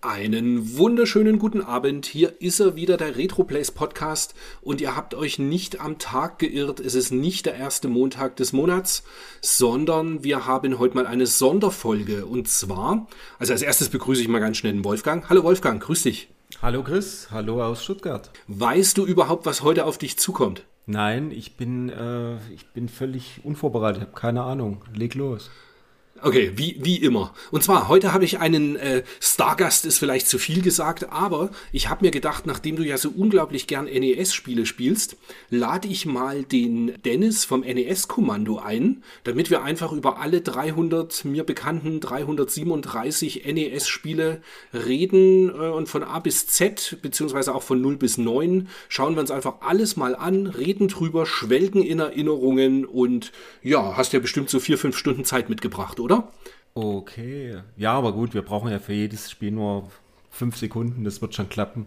Einen wunderschönen guten Abend. Hier ist er wieder, der RetroPlays Podcast. Und ihr habt euch nicht am Tag geirrt. Es ist nicht der erste Montag des Monats, sondern wir haben heute mal eine Sonderfolge. Und zwar, also als erstes begrüße ich mal ganz schnell den Wolfgang. Hallo Wolfgang, grüß dich. Hallo Chris, hallo aus Stuttgart. Weißt du überhaupt, was heute auf dich zukommt? Nein, ich bin, äh, ich bin völlig unvorbereitet, habe keine Ahnung. Leg los. Okay, wie, wie immer. Und zwar, heute habe ich einen äh, Stargast, ist vielleicht zu viel gesagt, aber ich habe mir gedacht, nachdem du ja so unglaublich gern NES-Spiele spielst, lade ich mal den Dennis vom NES-Kommando ein, damit wir einfach über alle 300 mir bekannten 337 NES-Spiele reden äh, und von A bis Z, beziehungsweise auch von 0 bis 9, schauen wir uns einfach alles mal an, reden drüber, schwelgen in Erinnerungen und ja, hast ja bestimmt so vier, fünf Stunden Zeit mitgebracht, oder? Oder? Okay. Ja, aber gut, wir brauchen ja für jedes Spiel nur fünf Sekunden, das wird schon klappen.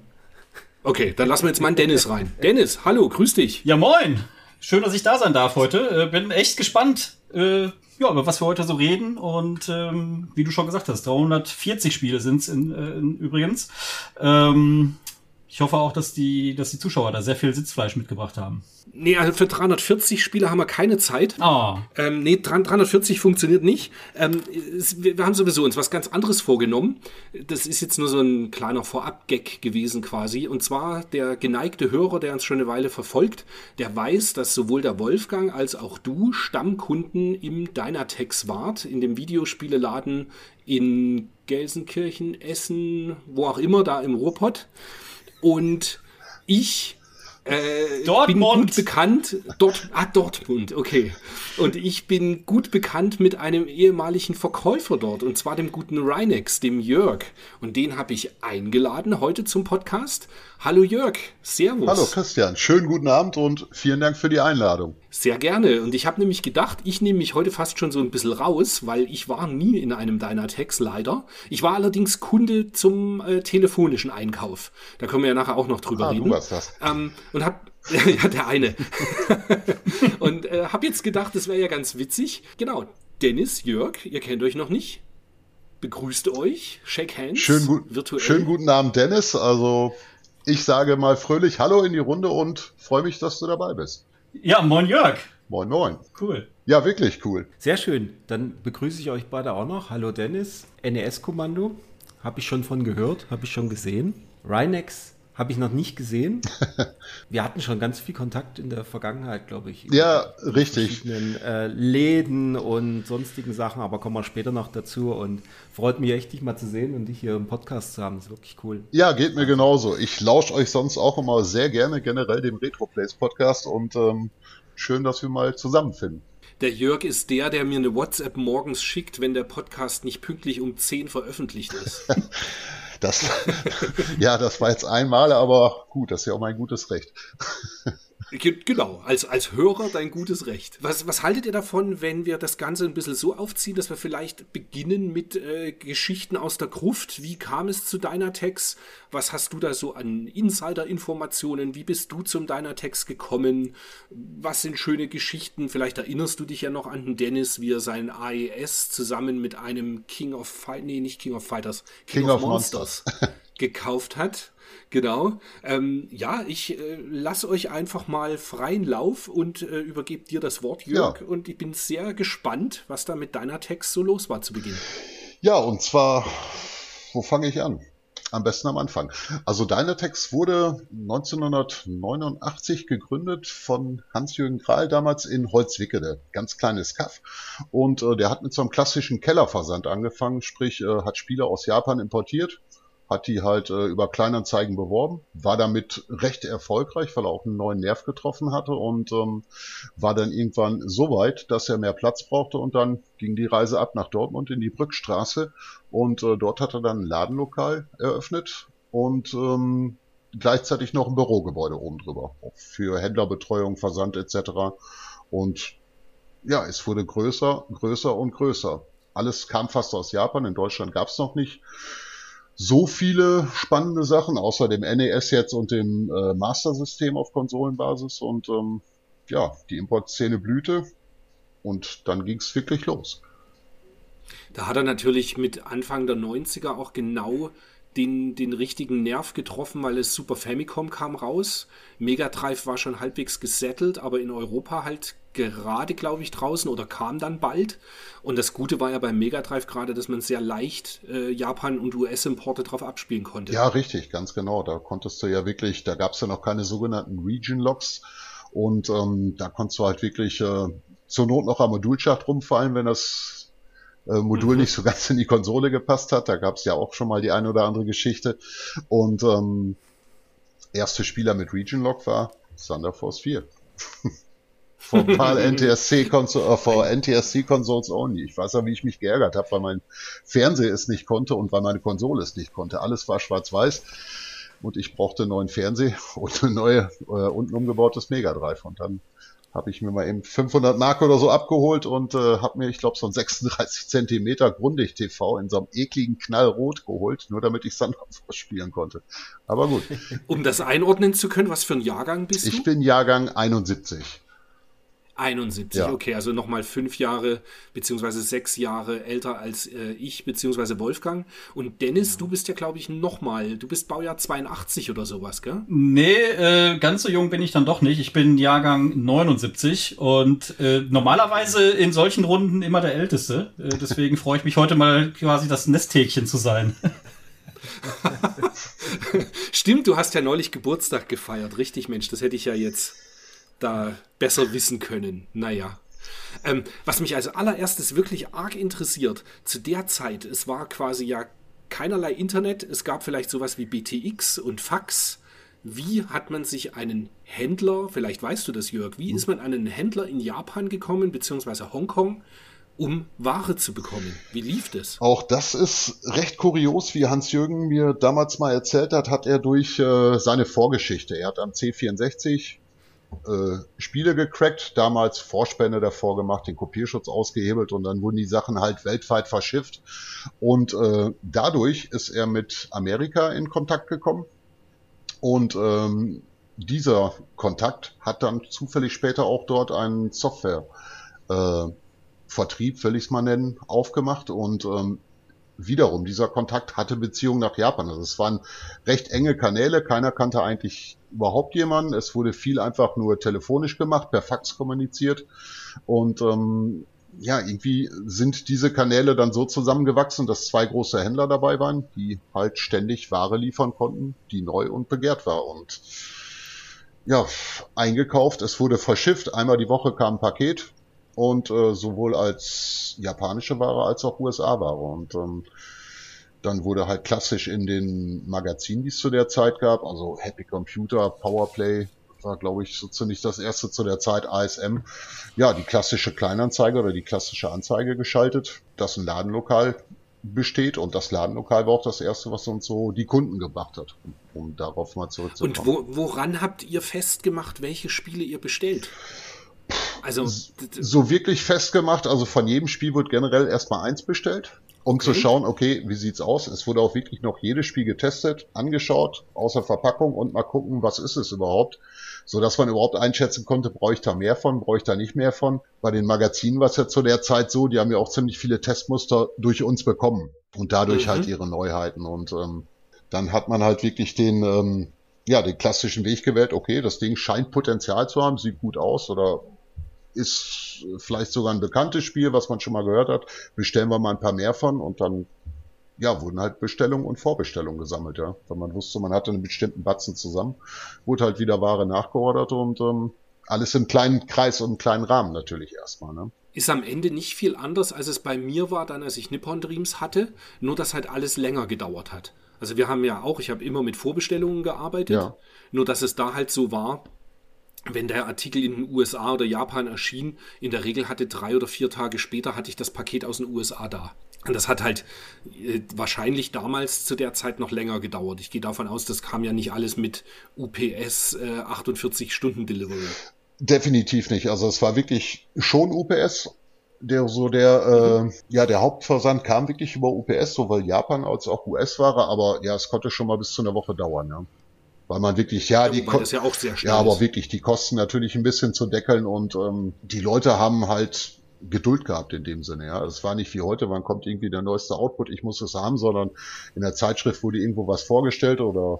Okay, dann lassen wir jetzt mal einen Dennis rein. Dennis, hallo, grüß dich. Ja, moin. Schön, dass ich da sein darf heute. Äh, bin echt gespannt, äh, ja, über was wir heute so reden. Und ähm, wie du schon gesagt hast, 340 Spiele sind es in, äh, in, übrigens. Ähm, ich hoffe auch, dass die, dass die Zuschauer da sehr viel Sitzfleisch mitgebracht haben. Nee, also für 340 Spiele haben wir keine Zeit. Oh. Ähm, nee, 340 funktioniert nicht. Ähm, es, wir haben sowieso uns was ganz anderes vorgenommen. Das ist jetzt nur so ein kleiner Vorab-Gag gewesen quasi. Und zwar der geneigte Hörer, der uns schon eine Weile verfolgt, der weiß, dass sowohl der Wolfgang als auch du Stammkunden im Dynatex wart, in dem Videospieleladen in Gelsenkirchen, Essen, wo auch immer, da im Ruhrpott. Und ich äh, bin gut bekannt. Dort, ah, Dortmund, okay. Und ich bin gut bekannt mit einem ehemaligen Verkäufer dort, und zwar dem guten Reinex, dem Jörg. Und den habe ich eingeladen heute zum Podcast. Hallo Jörg, Servus. Hallo Christian, schönen guten Abend und vielen Dank für die Einladung. Sehr gerne. Und ich habe nämlich gedacht, ich nehme mich heute fast schon so ein bisschen raus, weil ich war nie in einem Dynatex leider. Ich war allerdings Kunde zum äh, telefonischen Einkauf. Da können wir ja nachher auch noch drüber ah, reden. Du warst das. Ähm, und hab ja, der eine. und äh, habe jetzt gedacht, das wäre ja ganz witzig. Genau, Dennis, Jörg, ihr kennt euch noch nicht. Begrüßt euch, shake hands, schön gut, virtuell. Schönen guten Abend, Dennis. Also ich sage mal fröhlich Hallo in die Runde und freue mich, dass du dabei bist. Ja, moin Jörg. Moin, moin. Cool. Ja, wirklich cool. Sehr schön. Dann begrüße ich euch beide auch noch. Hallo Dennis. NES-Kommando. Habe ich schon von gehört, habe ich schon gesehen. Rhinex habe ich noch nicht gesehen. Wir hatten schon ganz viel Kontakt in der Vergangenheit, glaube ich. Ja, richtig. Äh, Läden und sonstigen Sachen, aber kommen wir später noch dazu. Und freut mich echt, dich mal zu sehen und dich hier im Podcast zu haben. Das ist wirklich cool. Ja, geht mir genauso. Ich lausche euch sonst auch immer sehr gerne generell dem Retroplays Podcast und ähm, schön, dass wir mal zusammenfinden. Der Jörg ist der, der mir eine WhatsApp morgens schickt, wenn der Podcast nicht pünktlich um 10 veröffentlicht ist. Das, ja, das war jetzt einmal, aber gut, das ist ja auch mein gutes Recht. Genau, als, als Hörer dein gutes Recht. Was, was haltet ihr davon, wenn wir das Ganze ein bisschen so aufziehen, dass wir vielleicht beginnen mit äh, Geschichten aus der Gruft? Wie kam es zu deiner Text? Was hast du da so an Insider-Informationen? Wie bist du zum deiner Text gekommen? Was sind schöne Geschichten? Vielleicht erinnerst du dich ja noch an den Dennis, wie er sein AES zusammen mit einem King of Fighters, nee, nicht King of Fighters, King, King of, of, Monsters, Monsters. gekauft hat. Genau. Ähm, ja, ich äh, lasse euch einfach mal freien Lauf und äh, übergebe dir das Wort, Jörg. Ja. Und ich bin sehr gespannt, was da mit deiner Text so los war zu Beginn. Ja, und zwar, wo fange ich an? Am besten am Anfang. Also Dynatex wurde 1989 gegründet von Hans-Jürgen Kral damals in Holzwickede. Ganz kleines Kaff. Und äh, der hat mit so einem klassischen Kellerversand angefangen, sprich äh, hat Spiele aus Japan importiert, hat die halt äh, über Kleinanzeigen beworben, war damit recht erfolgreich, weil er auch einen neuen Nerv getroffen hatte und ähm, war dann irgendwann so weit, dass er mehr Platz brauchte und dann ging die Reise ab nach Dortmund in die Brückstraße und äh, dort hat er dann ein Ladenlokal eröffnet und ähm, gleichzeitig noch ein Bürogebäude oben drüber für Händlerbetreuung, Versand etc. Und ja, es wurde größer, größer und größer. Alles kam fast aus Japan, in Deutschland gab es noch nicht so viele spannende Sachen, außer dem NES jetzt und dem äh, Master-System auf Konsolenbasis. Und ähm, ja, die Importszene blühte und dann ging es wirklich los. Da hat er natürlich mit Anfang der 90er auch genau den, den richtigen Nerv getroffen, weil es Super Famicom kam raus. Mega Drive war schon halbwegs gesettelt, aber in Europa halt gerade, glaube ich, draußen oder kam dann bald. Und das Gute war ja beim Mega Drive gerade, dass man sehr leicht äh, Japan- und US-Importe drauf abspielen konnte. Ja, richtig, ganz genau. Da konntest du ja wirklich, da gab es ja noch keine sogenannten Region-Logs. Und ähm, da konntest du halt wirklich äh, zur Not noch am Modulschacht rumfallen, wenn das äh, Modul mhm. nicht so ganz in die Konsole gepasst hat. Da gab es ja auch schon mal die eine oder andere Geschichte. Und ähm, erste Spieler mit Region Log war Thunder Force 4. vor PAL NTSC Console, äh, vor NTSC Consoles only. Ich weiß ja, wie ich mich geärgert habe, weil mein Fernseher es nicht konnte und weil meine Konsole es nicht konnte. Alles war schwarz-weiß und ich brauchte einen neuen Fernseher und eine neue äh, unten umgebautes Mega Drive und dann habe ich mir mal eben 500 Mark oder so abgeholt und äh, habe mir, ich glaube, so ein 36 Zentimeter Grundig TV in so einem ekligen Knallrot geholt, nur damit ich Sandra spielen konnte. Aber gut. Um das einordnen zu können, was für ein Jahrgang bist ich du? Ich bin Jahrgang 71. 71, ja. okay, also nochmal fünf Jahre beziehungsweise sechs Jahre älter als äh, ich beziehungsweise Wolfgang. Und Dennis, du bist ja, glaube ich, nochmal, du bist Baujahr 82 oder sowas, gell? Nee, äh, ganz so jung bin ich dann doch nicht. Ich bin Jahrgang 79 und äh, normalerweise in solchen Runden immer der Älteste. Äh, deswegen freue ich mich heute mal quasi das Nesthäkchen zu sein. Stimmt, du hast ja neulich Geburtstag gefeiert, richtig, Mensch, das hätte ich ja jetzt da besser wissen können. Naja. Ähm, was mich als allererstes wirklich arg interessiert, zu der Zeit, es war quasi ja keinerlei Internet, es gab vielleicht sowas wie BTX und Fax. Wie hat man sich einen Händler, vielleicht weißt du das, Jörg, wie ist man an einen Händler in Japan gekommen, beziehungsweise Hongkong, um Ware zu bekommen? Wie lief das? Auch das ist recht kurios, wie Hans-Jürgen mir damals mal erzählt hat, hat er durch äh, seine Vorgeschichte. Er hat am C64 äh, Spiele gecrackt, damals Vorspende davor gemacht, den Kopierschutz ausgehebelt und dann wurden die Sachen halt weltweit verschifft. Und äh, dadurch ist er mit Amerika in Kontakt gekommen. Und ähm, dieser Kontakt hat dann zufällig später auch dort einen Software äh, will ich es mal nennen, aufgemacht und ähm, wiederum, dieser Kontakt hatte Beziehungen nach Japan. Also es waren recht enge Kanäle, keiner kannte eigentlich überhaupt jemanden. Es wurde viel einfach nur telefonisch gemacht, per Fax kommuniziert. Und ähm, ja, irgendwie sind diese Kanäle dann so zusammengewachsen, dass zwei große Händler dabei waren, die halt ständig Ware liefern konnten, die neu und begehrt war. Und ja, eingekauft, es wurde verschifft, einmal die Woche kam ein Paket, und äh, sowohl als japanische Ware als auch USA-Ware. Und ähm, dann wurde halt klassisch in den Magazinen, die es zu der Zeit gab, also Happy Computer, Powerplay, war glaube ich so ziemlich das erste zu der Zeit ASM, ja, die klassische Kleinanzeige oder die klassische Anzeige geschaltet, dass ein Ladenlokal besteht und das Ladenlokal war auch das erste, was uns so die Kunden gebracht hat, um, um darauf mal zurückzukommen. Und wo, woran habt ihr festgemacht, welche Spiele ihr bestellt? Also so wirklich festgemacht, also von jedem Spiel wird generell erstmal eins bestellt, um okay. zu schauen, okay, wie sieht's aus? Es wurde auch wirklich noch jedes Spiel getestet, angeschaut, außer Verpackung und mal gucken, was ist es überhaupt, so dass man überhaupt einschätzen konnte, brauche ich da mehr von, brauche ich da nicht mehr von. Bei den Magazinen war es ja zu der Zeit so, die haben ja auch ziemlich viele Testmuster durch uns bekommen und dadurch halt mhm. halt ihre Neuheiten und ähm, dann hat man halt wirklich den ähm, ja, den klassischen Weg gewählt, okay, das Ding scheint Potenzial zu haben, sieht gut aus oder ist vielleicht sogar ein bekanntes Spiel, was man schon mal gehört hat. Bestellen wir mal ein paar mehr von und dann ja, wurden halt Bestellungen und Vorbestellungen gesammelt, ja. Weil man wusste, man hatte einen bestimmten Batzen zusammen, wurde halt wieder Ware nachgeordert und ähm, alles im kleinen Kreis und im kleinen Rahmen natürlich erstmal, ne? Ist am Ende nicht viel anders, als es bei mir war, dann als ich Nippon Dreams hatte, nur dass halt alles länger gedauert hat. Also wir haben ja auch, ich habe immer mit Vorbestellungen gearbeitet, ja. nur dass es da halt so war, wenn der Artikel in den USA oder Japan erschien, in der Regel hatte drei oder vier Tage später hatte ich das Paket aus den USA da. Und das hat halt äh, wahrscheinlich damals zu der Zeit noch länger gedauert. Ich gehe davon aus, das kam ja nicht alles mit UPS äh, 48 Stunden Delivery. Definitiv nicht. Also es war wirklich schon UPS. Der so der äh, ja der Hauptversand kam wirklich über UPS, sowohl Japan als auch US-Ware, aber ja, es konnte schon mal bis zu einer Woche dauern. Ja weil man wirklich, ja, die das ja ja, aber wirklich die Kosten natürlich ein bisschen zu deckeln und ähm, die Leute haben halt Geduld gehabt in dem Sinne. Ja, es war nicht wie heute, wann kommt irgendwie der neueste Output, ich muss es haben, sondern in der Zeitschrift wurde irgendwo was vorgestellt oder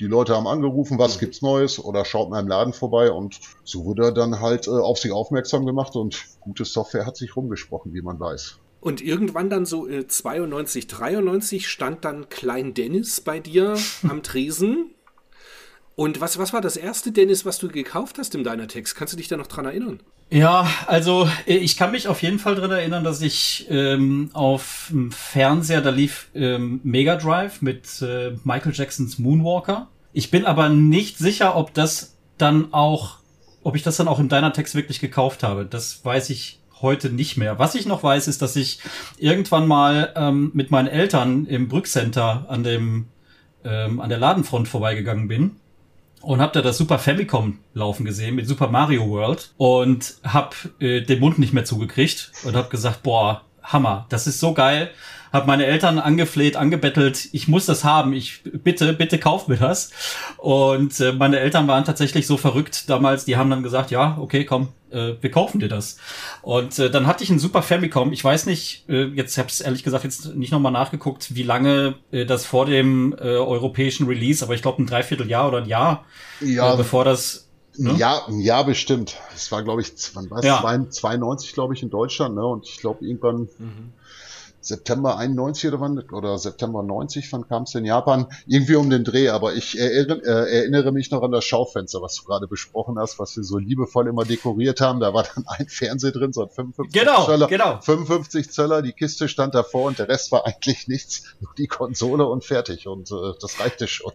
die Leute haben angerufen, was gibt's Neues oder schaut mal im Laden vorbei und so wurde er dann halt äh, auf sich aufmerksam gemacht und gute Software hat sich rumgesprochen, wie man weiß. Und irgendwann dann so äh, 92, 93 stand dann Klein Dennis bei dir am Tresen. Und was, was war das erste, Dennis, was du gekauft hast im Dynatex? Kannst du dich da noch dran erinnern? Ja, also äh, ich kann mich auf jeden Fall dran erinnern, dass ich ähm, auf dem Fernseher, da lief ähm, Mega Drive mit äh, Michael Jacksons Moonwalker. Ich bin aber nicht sicher, ob das dann auch, ob ich das dann auch im Dynatex wirklich gekauft habe. Das weiß ich heute nicht mehr. Was ich noch weiß, ist, dass ich irgendwann mal ähm, mit meinen Eltern im Brückcenter an dem ähm, an der Ladenfront vorbeigegangen bin und hab da das Super Famicom laufen gesehen mit Super Mario World und hab äh, den Mund nicht mehr zugekriegt und hab gesagt, boah, Hammer, das ist so geil habe meine Eltern angefleht, angebettelt, ich muss das haben, ich bitte, bitte kauf mir das. Und äh, meine Eltern waren tatsächlich so verrückt damals, die haben dann gesagt, ja, okay, komm, äh, wir kaufen dir das. Und äh, dann hatte ich ein Super Famicom. Ich weiß nicht, äh, jetzt habe ich ehrlich gesagt jetzt nicht nochmal nachgeguckt, wie lange äh, das vor dem äh, europäischen Release, aber ich glaube ein Dreivierteljahr oder ein Jahr, ja, äh, bevor das Ne? Ja, ja, bestimmt. Es war, glaube ich, wann war es? Ja. 92, glaube ich, in Deutschland, ne? Und ich glaube, irgendwann mhm. September 91 oder wann, oder September 90, wann kam es in Japan? Irgendwie um den Dreh, aber ich erinnere, äh, erinnere mich noch an das Schaufenster, was du gerade besprochen hast, was wir so liebevoll immer dekoriert haben. Da war dann ein Fernseher drin, so ein 55 genau, Zöller. Genau. 55 Zöller, die Kiste stand davor und der Rest war eigentlich nichts, nur die Konsole und fertig. Und äh, das reichte schon.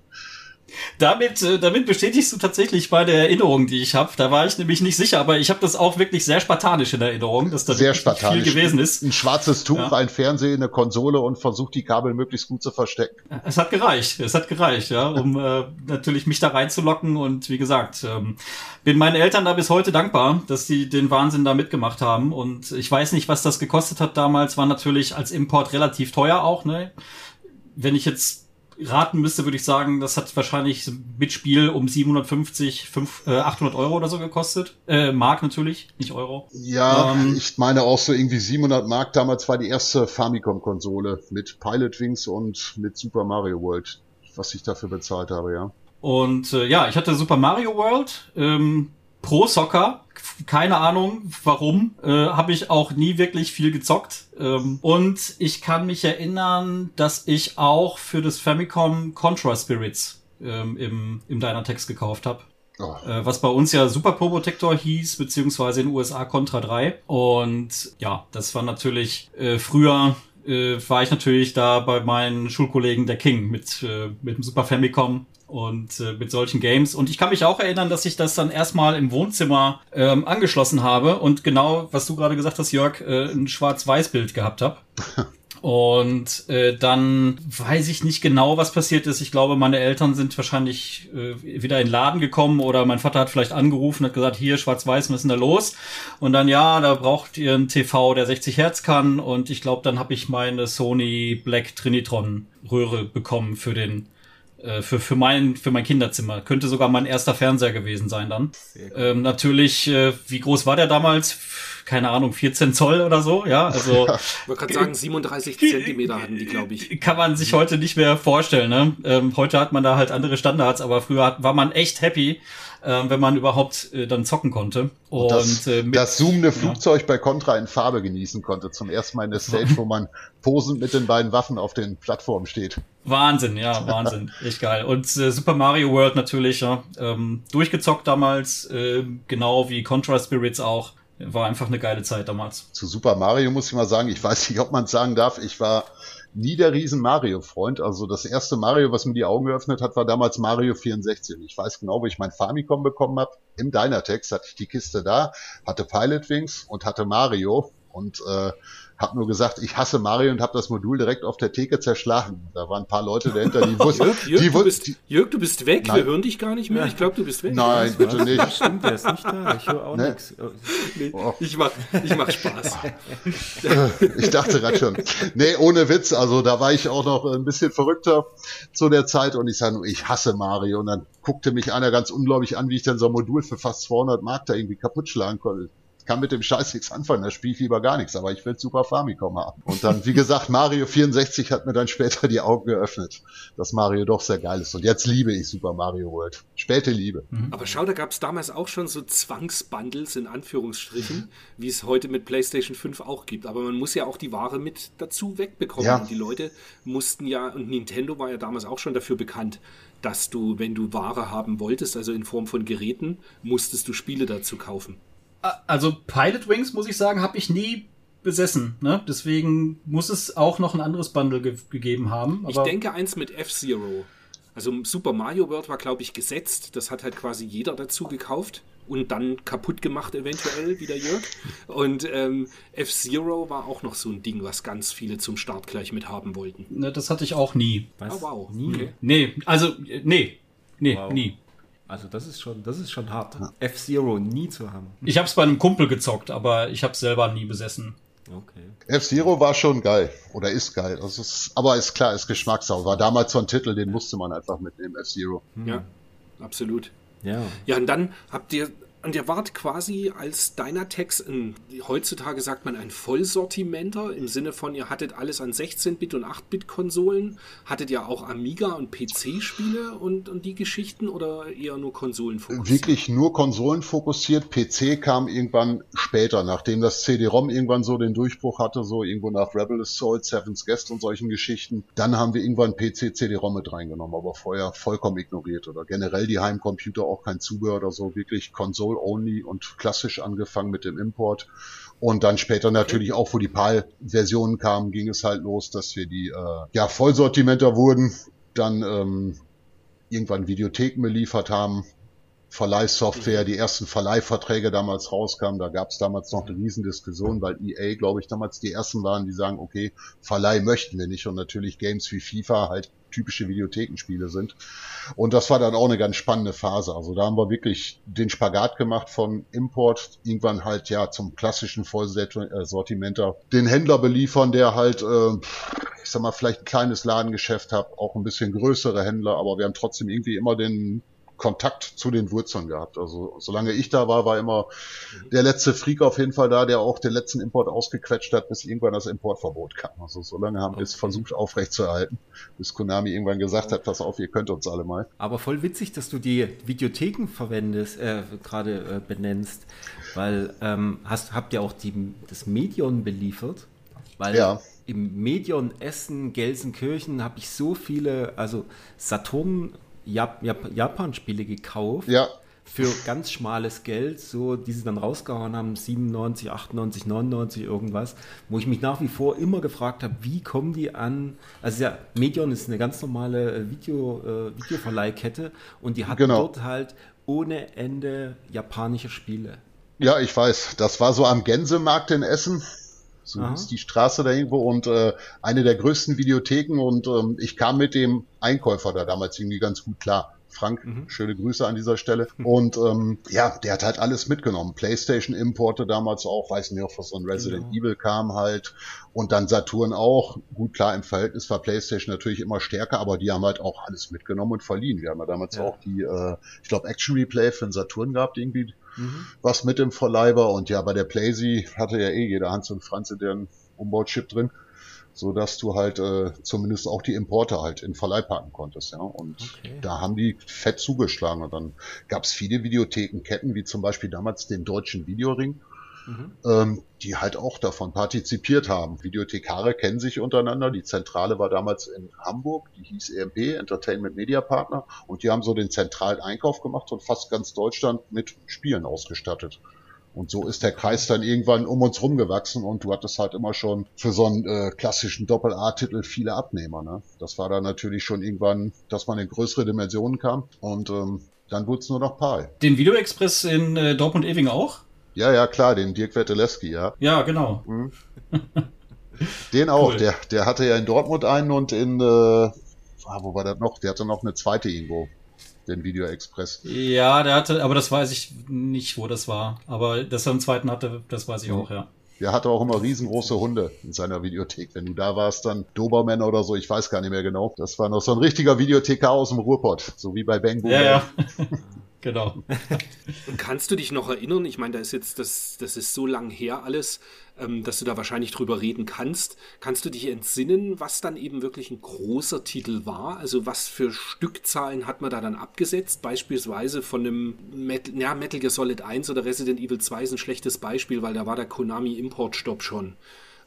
Damit, äh, damit bestätigst du tatsächlich meine Erinnerung, die ich habe. Da war ich nämlich nicht sicher, aber ich habe das auch wirklich sehr spartanisch in Erinnerung, dass da sehr spartanisch. viel gewesen ist. Ein schwarzes Tuch, ja. ein Fernseher, eine Konsole und versucht die Kabel möglichst gut zu verstecken. Es hat gereicht, es hat gereicht, ja, um äh, natürlich mich da reinzulocken und wie gesagt, ähm, bin meinen Eltern da bis heute dankbar, dass sie den Wahnsinn da mitgemacht haben und ich weiß nicht, was das gekostet hat damals, war natürlich als Import relativ teuer auch, ne? Wenn ich jetzt raten müsste, würde ich sagen, das hat wahrscheinlich mit Spiel um 750, 5, äh, 800 Euro oder so gekostet. Äh, Mark natürlich, nicht Euro. Ja, ähm, ich meine auch so irgendwie 700 Mark. Damals war die erste Famicom-Konsole mit Pilot Wings und mit Super Mario World, was ich dafür bezahlt habe, ja. Und äh, ja, ich hatte Super Mario World, ähm, Pro Soccer, keine Ahnung warum, äh, habe ich auch nie wirklich viel gezockt. Ähm, und ich kann mich erinnern, dass ich auch für das Famicom Contra Spirits ähm, im, im Dynatex gekauft habe. Oh. Äh, was bei uns ja Super Probotector hieß, beziehungsweise in den USA Contra 3. Und ja, das war natürlich äh, früher äh, war ich natürlich da bei meinen Schulkollegen der King mit, äh, mit dem Super Famicom und äh, mit solchen Games. Und ich kann mich auch erinnern, dass ich das dann erstmal im Wohnzimmer ähm, angeschlossen habe und genau, was du gerade gesagt hast, Jörg, äh, ein Schwarz-Weiß-Bild gehabt habe. Und äh, dann weiß ich nicht genau, was passiert ist. Ich glaube, meine Eltern sind wahrscheinlich äh, wieder in den Laden gekommen oder mein Vater hat vielleicht angerufen, hat gesagt, hier schwarz-weiß, was ist denn da los? Und dann, ja, da braucht ihr einen TV, der 60 Hertz kann. Und ich glaube, dann habe ich meine Sony Black Trinitron Röhre bekommen für den für, für, mein, für mein Kinderzimmer. Könnte sogar mein erster Fernseher gewesen sein dann. Ähm, natürlich, äh, wie groß war der damals? Keine Ahnung, 14 Zoll oder so, ja. Also ich wollte gerade sagen, 37 Zentimeter hatten die, glaube ich. Kann man sich heute nicht mehr vorstellen. Ne? Ähm, heute hat man da halt andere Standards, aber früher hat, war man echt happy, äh, wenn man überhaupt äh, dann zocken konnte. Und, das, äh, mit, das zoomende Flugzeug ja. bei Contra in Farbe genießen konnte. Zum ersten Mal in der Stage, wo man posend mit den beiden Waffen auf den Plattformen steht. Wahnsinn, ja, Wahnsinn. Echt geil. Und äh, Super Mario World natürlich, ja. Ähm, durchgezockt damals, äh, genau wie Contra Spirits auch. War einfach eine geile Zeit damals. Zu Super Mario muss ich mal sagen, ich weiß nicht, ob man es sagen darf, ich war nie der riesen Mario-Freund. Also das erste Mario, was mir die Augen geöffnet hat, war damals Mario 64. Und ich weiß genau, wo ich mein Famicom bekommen habe. Im Dynatex hatte ich die Kiste da, hatte Pilot Wings und hatte Mario. Und äh, habe nur gesagt, ich hasse Mario und habe das Modul direkt auf der Theke zerschlagen. Da waren ein paar Leute dahinter, die wussten. Jörg, Jörg, die, du bist, Jörg, du bist weg. Nein. Wir hören dich gar nicht mehr. Ich glaube, du bist weg. Nein, bitte was? nicht. Stimmt, der ist nicht da. Ich höre auch ne? nichts. Nee, oh. Ich mach, ich mach Spaß. ich dachte gerade schon. Nee, ohne Witz. Also da war ich auch noch ein bisschen verrückter zu der Zeit und ich sage, ich hasse Mario. Und dann guckte mich einer ganz unglaublich an, wie ich dann so ein Modul für fast 200 Mark da irgendwie kaputt schlagen konnte kann mit dem Scheiß nichts anfangen, da spiele ich lieber gar nichts, aber ich will Super Famicom haben. Und dann, wie gesagt, Mario 64 hat mir dann später die Augen geöffnet, dass Mario doch sehr geil ist. Und jetzt liebe ich Super Mario World. Späte Liebe. Mhm. Aber schau, da gab es damals auch schon so Zwangsbundles in Anführungsstrichen, wie es heute mit PlayStation 5 auch gibt. Aber man muss ja auch die Ware mit dazu wegbekommen. Ja. Und die Leute mussten ja, und Nintendo war ja damals auch schon dafür bekannt, dass du, wenn du Ware haben wolltest, also in Form von Geräten, musstest du Spiele dazu kaufen. Also Pilot Wings, muss ich sagen, habe ich nie besessen. Ne? Deswegen muss es auch noch ein anderes Bundle ge gegeben haben. ich denke eins mit F-Zero. Also Super Mario World war, glaube ich, gesetzt. Das hat halt quasi jeder dazu gekauft und dann kaputt gemacht eventuell, wie der Jörg. Und ähm, F-Zero war auch noch so ein Ding, was ganz viele zum Start gleich mit haben wollten. Ne, das hatte ich auch nie. Was? Oh, wow. Nie? Okay. Nee, also, nee. Nee, wow. nie. Also das ist schon, das ist schon hart. Ja. F-Zero nie zu haben. Ich habe es bei einem Kumpel gezockt, aber ich habe es selber nie besessen. Okay. F-Zero war schon geil oder ist geil. Also ist, aber ist klar, ist Geschmackssache. War damals so ein Titel, den musste man einfach mitnehmen, F-Zero. Ja, absolut. Ja. Ja, und dann habt ihr und ihr wart quasi als Dynatex, ein, heutzutage sagt man ein Vollsortimenter, im Sinne von, ihr hattet alles an 16-Bit- und 8-Bit-Konsolen. Hattet ihr auch Amiga- und PC-Spiele und, und die Geschichten oder eher nur Konsolen fokussiert? Wirklich nur Konsolen fokussiert. PC kam irgendwann später, nachdem das CD-ROM irgendwann so den Durchbruch hatte, so irgendwo nach Rebel Assault, Seven's Guest und solchen Geschichten. Dann haben wir irgendwann PC, CD-ROM mit reingenommen, aber vorher vollkommen ignoriert oder generell die Heimcomputer auch kein Zubehör oder so, wirklich Konsolen Console-Only und klassisch angefangen mit dem Import. Und dann später natürlich auch, wo die PAL-Versionen kamen, ging es halt los, dass wir die äh, ja Vollsortimenter wurden, dann ähm, irgendwann Videotheken beliefert haben, Verleihsoftware, die ersten Verleihverträge damals rauskamen, da gab es damals noch eine Riesendiskussion, weil EA, glaube ich, damals die ersten waren, die sagen, okay, Verleih möchten wir nicht und natürlich Games wie FIFA halt typische Videothekenspiele sind. Und das war dann auch eine ganz spannende Phase. Also da haben wir wirklich den Spagat gemacht von Import, irgendwann halt ja zum klassischen Vollsortimenter, den Händler beliefern, der halt, äh, ich sag mal, vielleicht ein kleines Ladengeschäft hat, auch ein bisschen größere Händler, aber wir haben trotzdem irgendwie immer den Kontakt zu den Wurzeln gehabt. Also solange ich da war, war immer der letzte Freak auf jeden Fall da, der auch den letzten Import ausgequetscht hat, bis irgendwann das Importverbot kam. Also solange haben wir es versucht aufrechtzuerhalten, bis Konami irgendwann gesagt hat, pass auf, ihr könnt uns alle mal. Aber voll witzig, dass du die Videotheken verwendest, äh, gerade äh, benennst, weil ähm, hast, habt ihr auch die, das Medion beliefert? Weil ja im Medion Essen, Gelsenkirchen habe ich so viele, also Saturn Jap Jap Japan-Spiele gekauft. Ja. Für ganz schmales Geld, so, die sie dann rausgehauen haben, 97, 98, 99, irgendwas, wo ich mich nach wie vor immer gefragt habe, wie kommen die an? Also ja, Medion ist eine ganz normale äh, Video, äh, Videoverleihkette und die hatten genau. dort halt ohne Ende japanische Spiele. Ja, ich weiß. Das war so am Gänsemarkt in Essen. So Aha. ist die Straße da irgendwo und äh, eine der größten Videotheken und ähm, ich kam mit dem Einkäufer da damals irgendwie ganz gut klar. Frank, mhm. schöne Grüße an dieser Stelle. Und ähm, ja, der hat halt alles mitgenommen. PlayStation-Importe damals auch, weiß nicht, ob was so ein Resident genau. Evil kam halt. Und dann Saturn auch. Gut, klar, im Verhältnis war PlayStation natürlich immer stärker, aber die haben halt auch alles mitgenommen und verliehen. Wir haben ja damals ja. auch die, äh, ich glaube, Action Replay für den Saturn gehabt, irgendwie mhm. was mit dem Verleiber. Und ja, bei der Playsee hatte ja eh jeder Hans und Franz in deren Umbauchip drin so dass du halt äh, zumindest auch die Importe halt in Verleih packen konntest, ja. Und okay. da haben die fett zugeschlagen. Und dann gab es viele Videothekenketten, wie zum Beispiel damals den deutschen Videoring, mhm. ähm, die halt auch davon partizipiert haben. Videothekare kennen sich untereinander. Die Zentrale war damals in Hamburg, die hieß EMP, Entertainment Media Partner, und die haben so den zentralen Einkauf gemacht und fast ganz Deutschland mit Spielen ausgestattet. Und so ist der Kreis dann irgendwann um uns rumgewachsen und du hattest halt immer schon für so einen äh, klassischen Doppel-A-Titel viele Abnehmer. Ne? Das war dann natürlich schon irgendwann, dass man in größere Dimensionen kam und ähm, dann wurde es nur noch PAL. Den Videoexpress in äh, Dortmund-Ewing auch? Ja, ja, klar, den Dirk Wettelewski, ja. Ja, genau. Mhm. den auch, cool. der, der hatte ja in Dortmund einen und in, äh, ah, wo war das noch? Der hatte noch eine zweite irgendwo den Video Express. Ja, der hatte, aber das weiß ich nicht, wo das war. Aber dass er einen zweiten hatte, das weiß ich ja. auch, ja. Der hatte auch immer riesengroße Hunde in seiner Videothek. Wenn du da warst, dann Dobermänner oder so, ich weiß gar nicht mehr genau. Das war noch so ein richtiger Videothekar aus dem Ruhrpott, so wie bei Bang Ja, ja. Genau. Und kannst du dich noch erinnern? Ich meine, da ist jetzt, das, das ist so lang her alles, ähm, dass du da wahrscheinlich drüber reden kannst. Kannst du dich entsinnen, was dann eben wirklich ein großer Titel war? Also was für Stückzahlen hat man da dann abgesetzt? Beispielsweise von einem Metal, ja, Metal Gear Solid 1 oder Resident Evil 2 ist ein schlechtes Beispiel, weil da war der Konami Importstopp schon.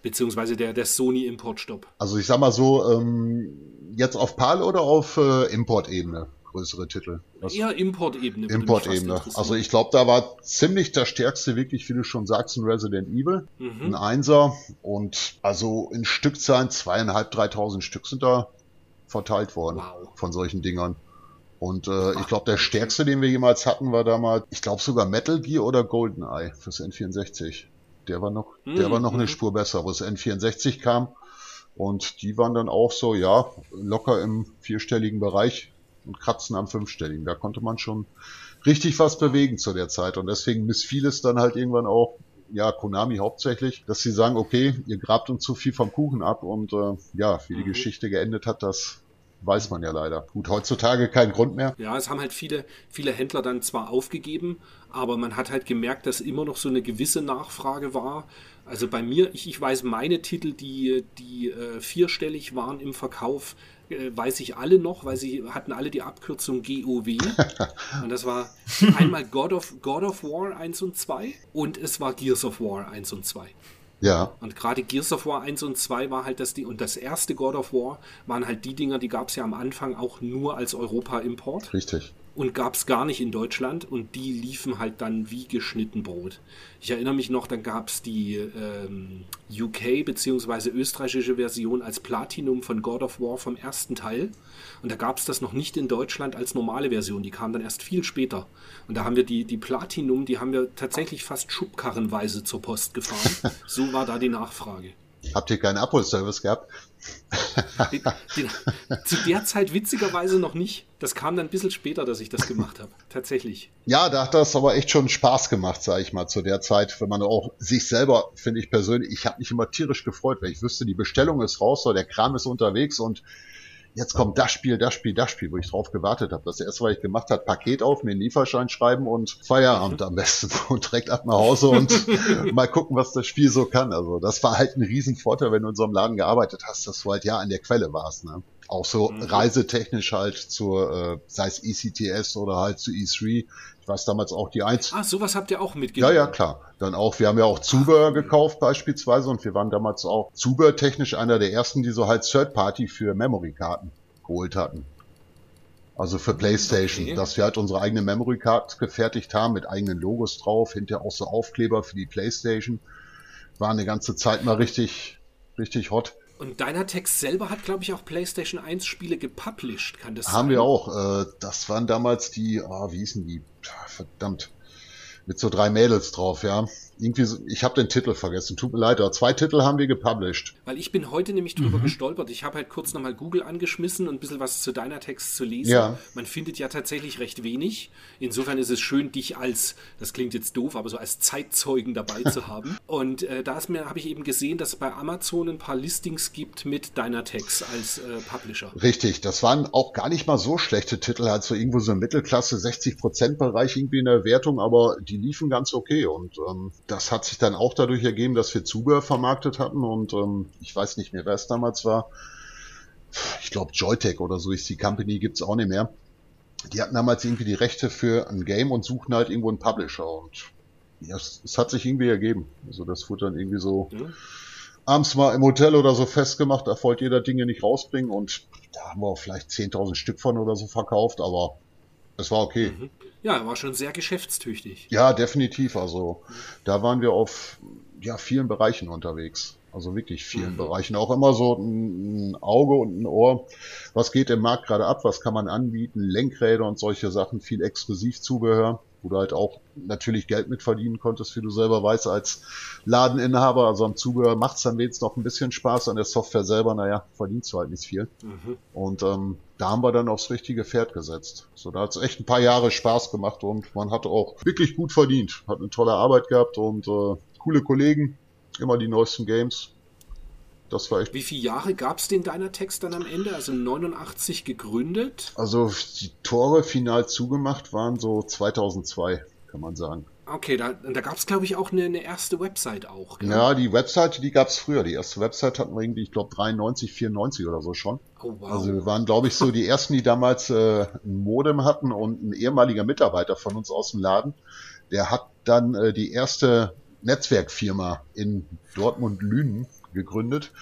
Beziehungsweise der, der Sony Importstopp. Also ich sag mal so, ähm, jetzt auf PAL oder auf äh, Importebene? Größere Titel. Was? Eher Importebene. Importebene. Also ich glaube, da war ziemlich der stärkste, wirklich, wie du schon sagst, ein Resident Evil. Mhm. Ein Einser. Und also in Stückzahlen zweieinhalb, dreitausend Stück sind da verteilt worden wow. von solchen Dingern. Und äh, ich glaube, der stärkste, den wir jemals hatten, war damals, ich glaube sogar Metal Gear oder GoldenEye fürs N64. Der war noch, mhm. der war noch eine mhm. Spur besser, wo es N64 kam. Und die waren dann auch so, ja, locker im vierstelligen Bereich und kratzen am fünfstelligen. Da konnte man schon richtig was bewegen zu der Zeit. Und deswegen missfiel es dann halt irgendwann auch, ja, Konami hauptsächlich, dass sie sagen, okay, ihr grabt uns zu viel vom Kuchen ab und äh, ja, wie die mhm. Geschichte geendet hat, das weiß man ja leider. Gut, heutzutage kein Grund mehr. Ja, es haben halt viele, viele Händler dann zwar aufgegeben, aber man hat halt gemerkt, dass immer noch so eine gewisse Nachfrage war. Also bei mir, ich, ich weiß, meine Titel, die, die äh, vierstellig waren im Verkauf, weiß ich alle noch, weil sie hatten alle die Abkürzung GOW. und das war einmal God of, God of War 1 und 2 und es war Gears of War 1 und 2. Ja. Und gerade Gears of War 1 und 2 war halt das die und das erste God of War waren halt die Dinger, die gab es ja am Anfang auch nur als Europa-Import. Richtig und gab es gar nicht in Deutschland und die liefen halt dann wie geschnitten Brot. Ich erinnere mich noch, dann gab es die ähm, UK bzw. österreichische Version als Platinum von God of War vom ersten Teil und da gab es das noch nicht in Deutschland als normale Version, die kam dann erst viel später. Und da haben wir die, die Platinum, die haben wir tatsächlich fast schubkarrenweise zur Post gefahren. so war da die Nachfrage. Habt ihr keinen Abholservice gehabt? Den, den, zu der Zeit witzigerweise noch nicht. Das kam dann ein bisschen später, dass ich das gemacht habe. Tatsächlich. Ja, da hat das aber echt schon Spaß gemacht, sage ich mal, zu der Zeit, wenn man auch sich selber, finde ich persönlich, ich habe mich immer tierisch gefreut, weil ich wüsste, die Bestellung ist raus, so der Kram ist unterwegs und jetzt kommt das Spiel, das Spiel, das Spiel, wo ich drauf gewartet habe. Das erste, was ich gemacht habe, Paket auf, mir einen Lieferschein schreiben und Feierabend am besten und direkt ab nach Hause und mal gucken, was das Spiel so kann. Also das war halt ein Riesenvorteil, wenn du in so einem Laden gearbeitet hast, dass du halt ja an der Quelle warst. Ne? Auch so mhm. reisetechnisch halt zur, äh, sei es ECTS oder halt zu E3. Ich weiß damals auch die eins. Ah, sowas habt ihr auch mitgenommen. Ja, ja, klar. Dann auch, wir haben ja auch Zubehör gekauft beispielsweise und wir waren damals auch zubehörtechnisch einer der ersten, die so halt Third Party für Memory-Karten geholt hatten. Also für PlayStation, okay. dass wir halt unsere eigene Memory Card gefertigt haben mit eigenen Logos drauf, hinterher auch so Aufkleber für die PlayStation. War eine ganze Zeit mal richtig, richtig hot. Und deiner Text selber hat, glaube ich, auch PlayStation 1 Spiele gepublished, kann das Haben sein? wir auch. Äh, das waren damals die, oh, wie hießen die? Verdammt. Mit so drei Mädels drauf, ja irgendwie, so, ich habe den Titel vergessen, tut mir leid, aber zwei Titel haben wir gepublished. Weil ich bin heute nämlich drüber mhm. gestolpert. Ich habe halt kurz nochmal Google angeschmissen und ein bisschen was zu deiner Text zu lesen. Ja. Man findet ja tatsächlich recht wenig. Insofern ist es schön, dich als, das klingt jetzt doof, aber so als Zeitzeugen dabei zu haben. Und äh, da habe ich eben gesehen, dass es bei Amazon ein paar Listings gibt mit deiner Text als äh, Publisher. Richtig, das waren auch gar nicht mal so schlechte Titel, halt so irgendwo so Mittelklasse, 60% Bereich irgendwie in der Wertung, aber die liefen ganz okay und ähm, das hat sich dann auch dadurch ergeben, dass wir Zubehör vermarktet hatten und ähm, ich weiß nicht mehr, wer es damals war. Ich glaube Joytech oder so ist die Company, gibt's auch nicht mehr. Die hatten damals irgendwie die Rechte für ein Game und suchten halt irgendwo einen Publisher und ja, es, es hat sich irgendwie ergeben. Also das wurde dann irgendwie so mhm. abends mal im Hotel oder so festgemacht, da wollte jeder Dinge nicht rausbringen und da haben wir vielleicht 10.000 Stück von oder so verkauft, aber es war okay. Mhm. Ja, er war schon sehr geschäftstüchtig. Ja, definitiv. Also da waren wir auf ja, vielen Bereichen unterwegs. Also wirklich vielen mhm. Bereichen. Auch immer so ein, Auge und ein Ohr. Was geht im Markt gerade ab? Was kann man anbieten? Lenkräder und solche Sachen. Viel Exklusivzubehör wo du halt auch natürlich Geld mit verdienen konntest, wie du selber weißt, als Ladeninhaber. Also am Zubehör macht es dann wenigstens noch ein bisschen Spaß, an der Software selber, naja, verdienst du halt nicht viel. Mhm. Und ähm, da haben wir dann aufs richtige Pferd gesetzt. So, da hat es echt ein paar Jahre Spaß gemacht und man hat auch wirklich gut verdient. Hat eine tolle Arbeit gehabt und äh, coole Kollegen, immer die neuesten Games. das war echt. Wie viele Jahre gab es den deiner Text dann am Ende? Also 89 gegründet? Also die Tore final zugemacht waren so 2002, kann man sagen. Okay, da, da gab es, glaube ich, auch eine, eine, erste Website auch. Gell? Ja, die Website, die gab es früher. Die erste Website hatten wir irgendwie, ich glaube, 93, 94 oder so schon. Oh, wow. Also wir waren, glaube ich, so die ersten, die damals äh, ein Modem hatten und ein ehemaliger Mitarbeiter von uns aus dem Laden, der hat dann äh, die erste Netzwerkfirma in Dortmund-Lünen gegründet.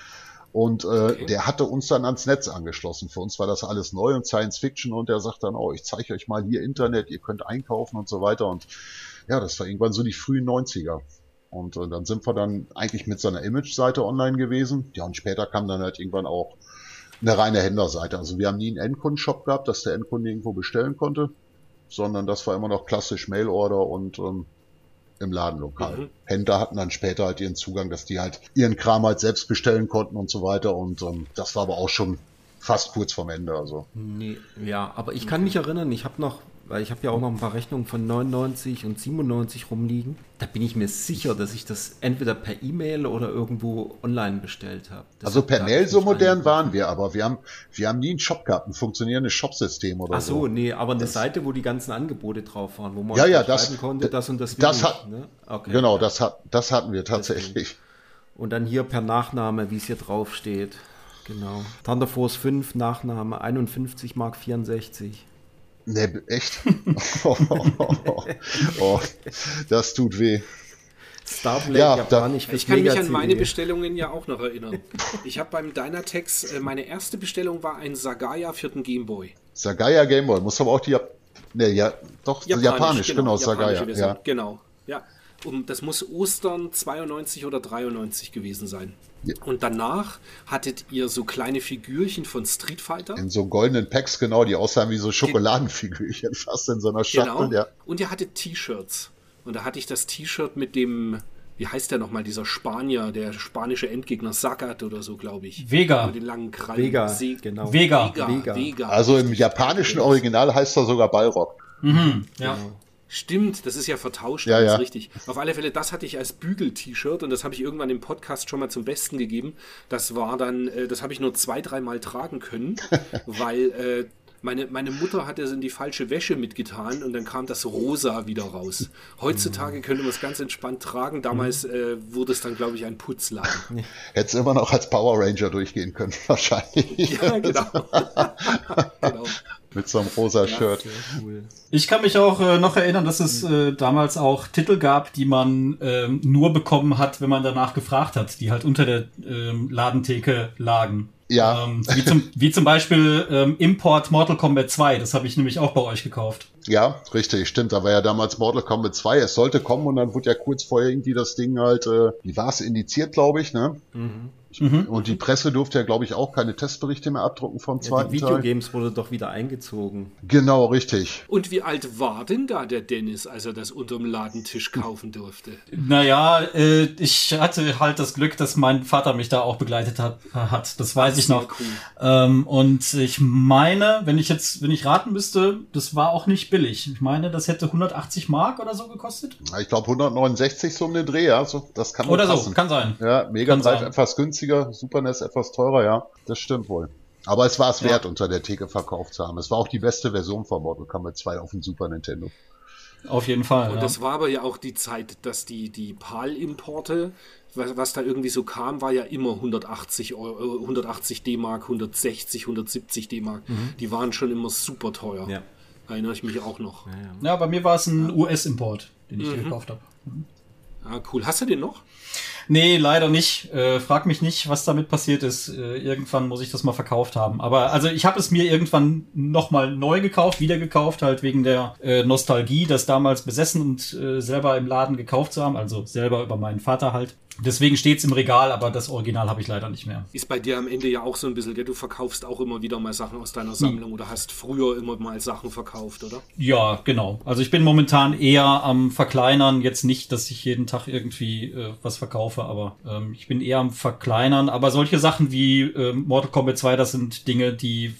Und äh, okay. der hatte uns dann ans Netz angeschlossen. Für uns war das alles neu und Science Fiction und der sagt dann, oh, ich zeige euch mal hier Internet, ihr könnt einkaufen und so weiter. Und ja, das war irgendwann so die frühen 90er. Und äh, dann sind wir dann eigentlich mit seiner Image-Seite online gewesen. Ja, und später kam dann halt irgendwann auch eine reine Händlerseite. Also wir haben nie einen Endkundenshop gehabt, dass der Endkunde irgendwo bestellen konnte, sondern das war immer noch klassisch Mailorder und ähm, im Ladenlokal. Mhm. Händler hatten dann später halt ihren Zugang, dass die halt ihren Kram halt selbst bestellen konnten und so weiter. Und ähm, das war aber auch schon fast kurz vorm Ende. Also. Nee, ja, aber ich kann mich erinnern, ich habe noch weil ich habe ja auch noch ein paar Rechnungen von 99 und 97 rumliegen. Da bin ich mir sicher, dass ich das entweder per E-Mail oder irgendwo online bestellt habe. Also per Mail so modern waren wir, aber wir haben, wir haben nie einen Shop gehabt, ein funktionierendes Shopsystem oder Ach so. Ach so, nee, aber eine das Seite, wo die ganzen Angebote drauf waren, wo man ja, ja, das, konnte, das und das. Das hat, ne? okay, genau, ja. das, hat, das hatten wir tatsächlich. Und dann hier per Nachname, wie es hier drauf steht. Genau. Thunder Force 5, Nachname 51 Mark 64. Ne, echt? oh, das tut weh. Starblade ja, Japanisch da, Ich kann mich an meine Bestellungen ja auch noch erinnern. Ich habe beim Dynatex, äh, meine erste Bestellung war ein Sagaya für den Gameboy. Sagaya Gameboy, muss aber auch die, ne, ja, doch, Japanisch, Japanisch genau, genau Sagaya. Ja. Genau, ja. Um, das muss Ostern 92 oder 93 gewesen sein. Ja. Und danach hattet ihr so kleine Figürchen von Street Fighter. In so goldenen Packs, genau, die aussahen wie so Schokoladenfigürchen, fast in so einer Schachtel, genau. ja. Und ihr hattet T-Shirts. Und da hatte ich das T-Shirt mit dem, wie heißt der nochmal, dieser Spanier, der spanische Endgegner, Sagat oder so, glaube ich. Vega. Mit den langen Krallen. Vega, Se genau. Vega. Vega. Vega. Vega. Also im japanischen Original heißt er sogar Balrog. Mhm, ja. Genau. Stimmt, das ist ja vertauscht, ja, ja. richtig. Auf alle Fälle, das hatte ich als Bügel-T-Shirt und das habe ich irgendwann im Podcast schon mal zum Besten gegeben. Das war dann, äh, das habe ich nur zwei, dreimal tragen können, weil äh, meine, meine Mutter hatte es in die falsche Wäsche mitgetan und dann kam das Rosa wieder raus. Heutzutage mhm. könnte man es ganz entspannt tragen. Damals mhm. äh, wurde es dann, glaube ich, ein Putzladen. Hätte es immer noch als Power Ranger durchgehen können, wahrscheinlich. Ja, genau. genau mit so einem rosa ja, Shirt. Cool. Ich kann mich auch äh, noch erinnern, dass es äh, damals auch Titel gab, die man ähm, nur bekommen hat, wenn man danach gefragt hat, die halt unter der ähm, Ladentheke lagen. Ja. Ähm, wie, zum, wie zum Beispiel ähm, Import Mortal Kombat 2, das habe ich nämlich auch bei euch gekauft. Ja, richtig, stimmt. Da war ja damals Mortal Kombat 2. Es sollte kommen und dann wurde ja kurz vorher irgendwie das Ding halt, äh, wie war es, indiziert, glaube ich, ne? Mhm. Mhm. Und die Presse durfte ja, glaube ich, auch keine Testberichte mehr abdrucken vom zweiten ja, die Videogames Teil. wurde doch wieder eingezogen. Genau, richtig. Und wie alt war denn da der Dennis, als er das unterm Ladentisch kaufen durfte? Naja, äh, ich hatte halt das Glück, dass mein Vater mich da auch begleitet hat. hat. Das weiß das ich noch. Cool. Ähm, und ich meine, wenn ich jetzt, wenn ich raten müsste, das war auch nicht billig. Ich meine, das hätte 180 Mark oder so gekostet. Ich glaube 169 so um den Dreh, also das kann Oder passen. so, kann sein. Ja, Mega Drive etwas günstiger günstiger, Super NES etwas teurer, ja, das stimmt wohl. Aber es war es wert, unter der Theke verkauft zu haben. Es war auch die beste Version von Mortal Kombat 2 auf dem Super Nintendo. Auf jeden Fall. Und ja. das war aber ja auch die Zeit, dass die, die PAL-Importe, was, was, da irgendwie so kam, war ja immer 180 Euro, 180 D-Mark, 160, 170 D-Mark. Mhm. Die waren schon immer super teuer. Ja. Erinnere ich mich auch noch. Ja, ja. bei mir war es ein US-Import, den ich mhm. gekauft habe. Mhm. Ah, cool. Hast du den noch? Nee, leider nicht. Äh, frag mich nicht, was damit passiert ist. Äh, irgendwann muss ich das mal verkauft haben. Aber also ich habe es mir irgendwann nochmal neu gekauft, wieder gekauft, halt wegen der äh, Nostalgie, das damals besessen und äh, selber im Laden gekauft zu haben. Also selber über meinen Vater halt. Deswegen steht's im Regal, aber das Original habe ich leider nicht mehr. Ist bei dir am Ende ja auch so ein bisschen, gell? du verkaufst auch immer wieder mal Sachen aus deiner Sammlung hm. oder hast früher immer mal Sachen verkauft, oder? Ja, genau. Also ich bin momentan eher am Verkleinern. Jetzt nicht, dass ich jeden Tag irgendwie äh, was verkaufe, aber ähm, ich bin eher am Verkleinern. Aber solche Sachen wie äh, Mortal Kombat 2, das sind Dinge, die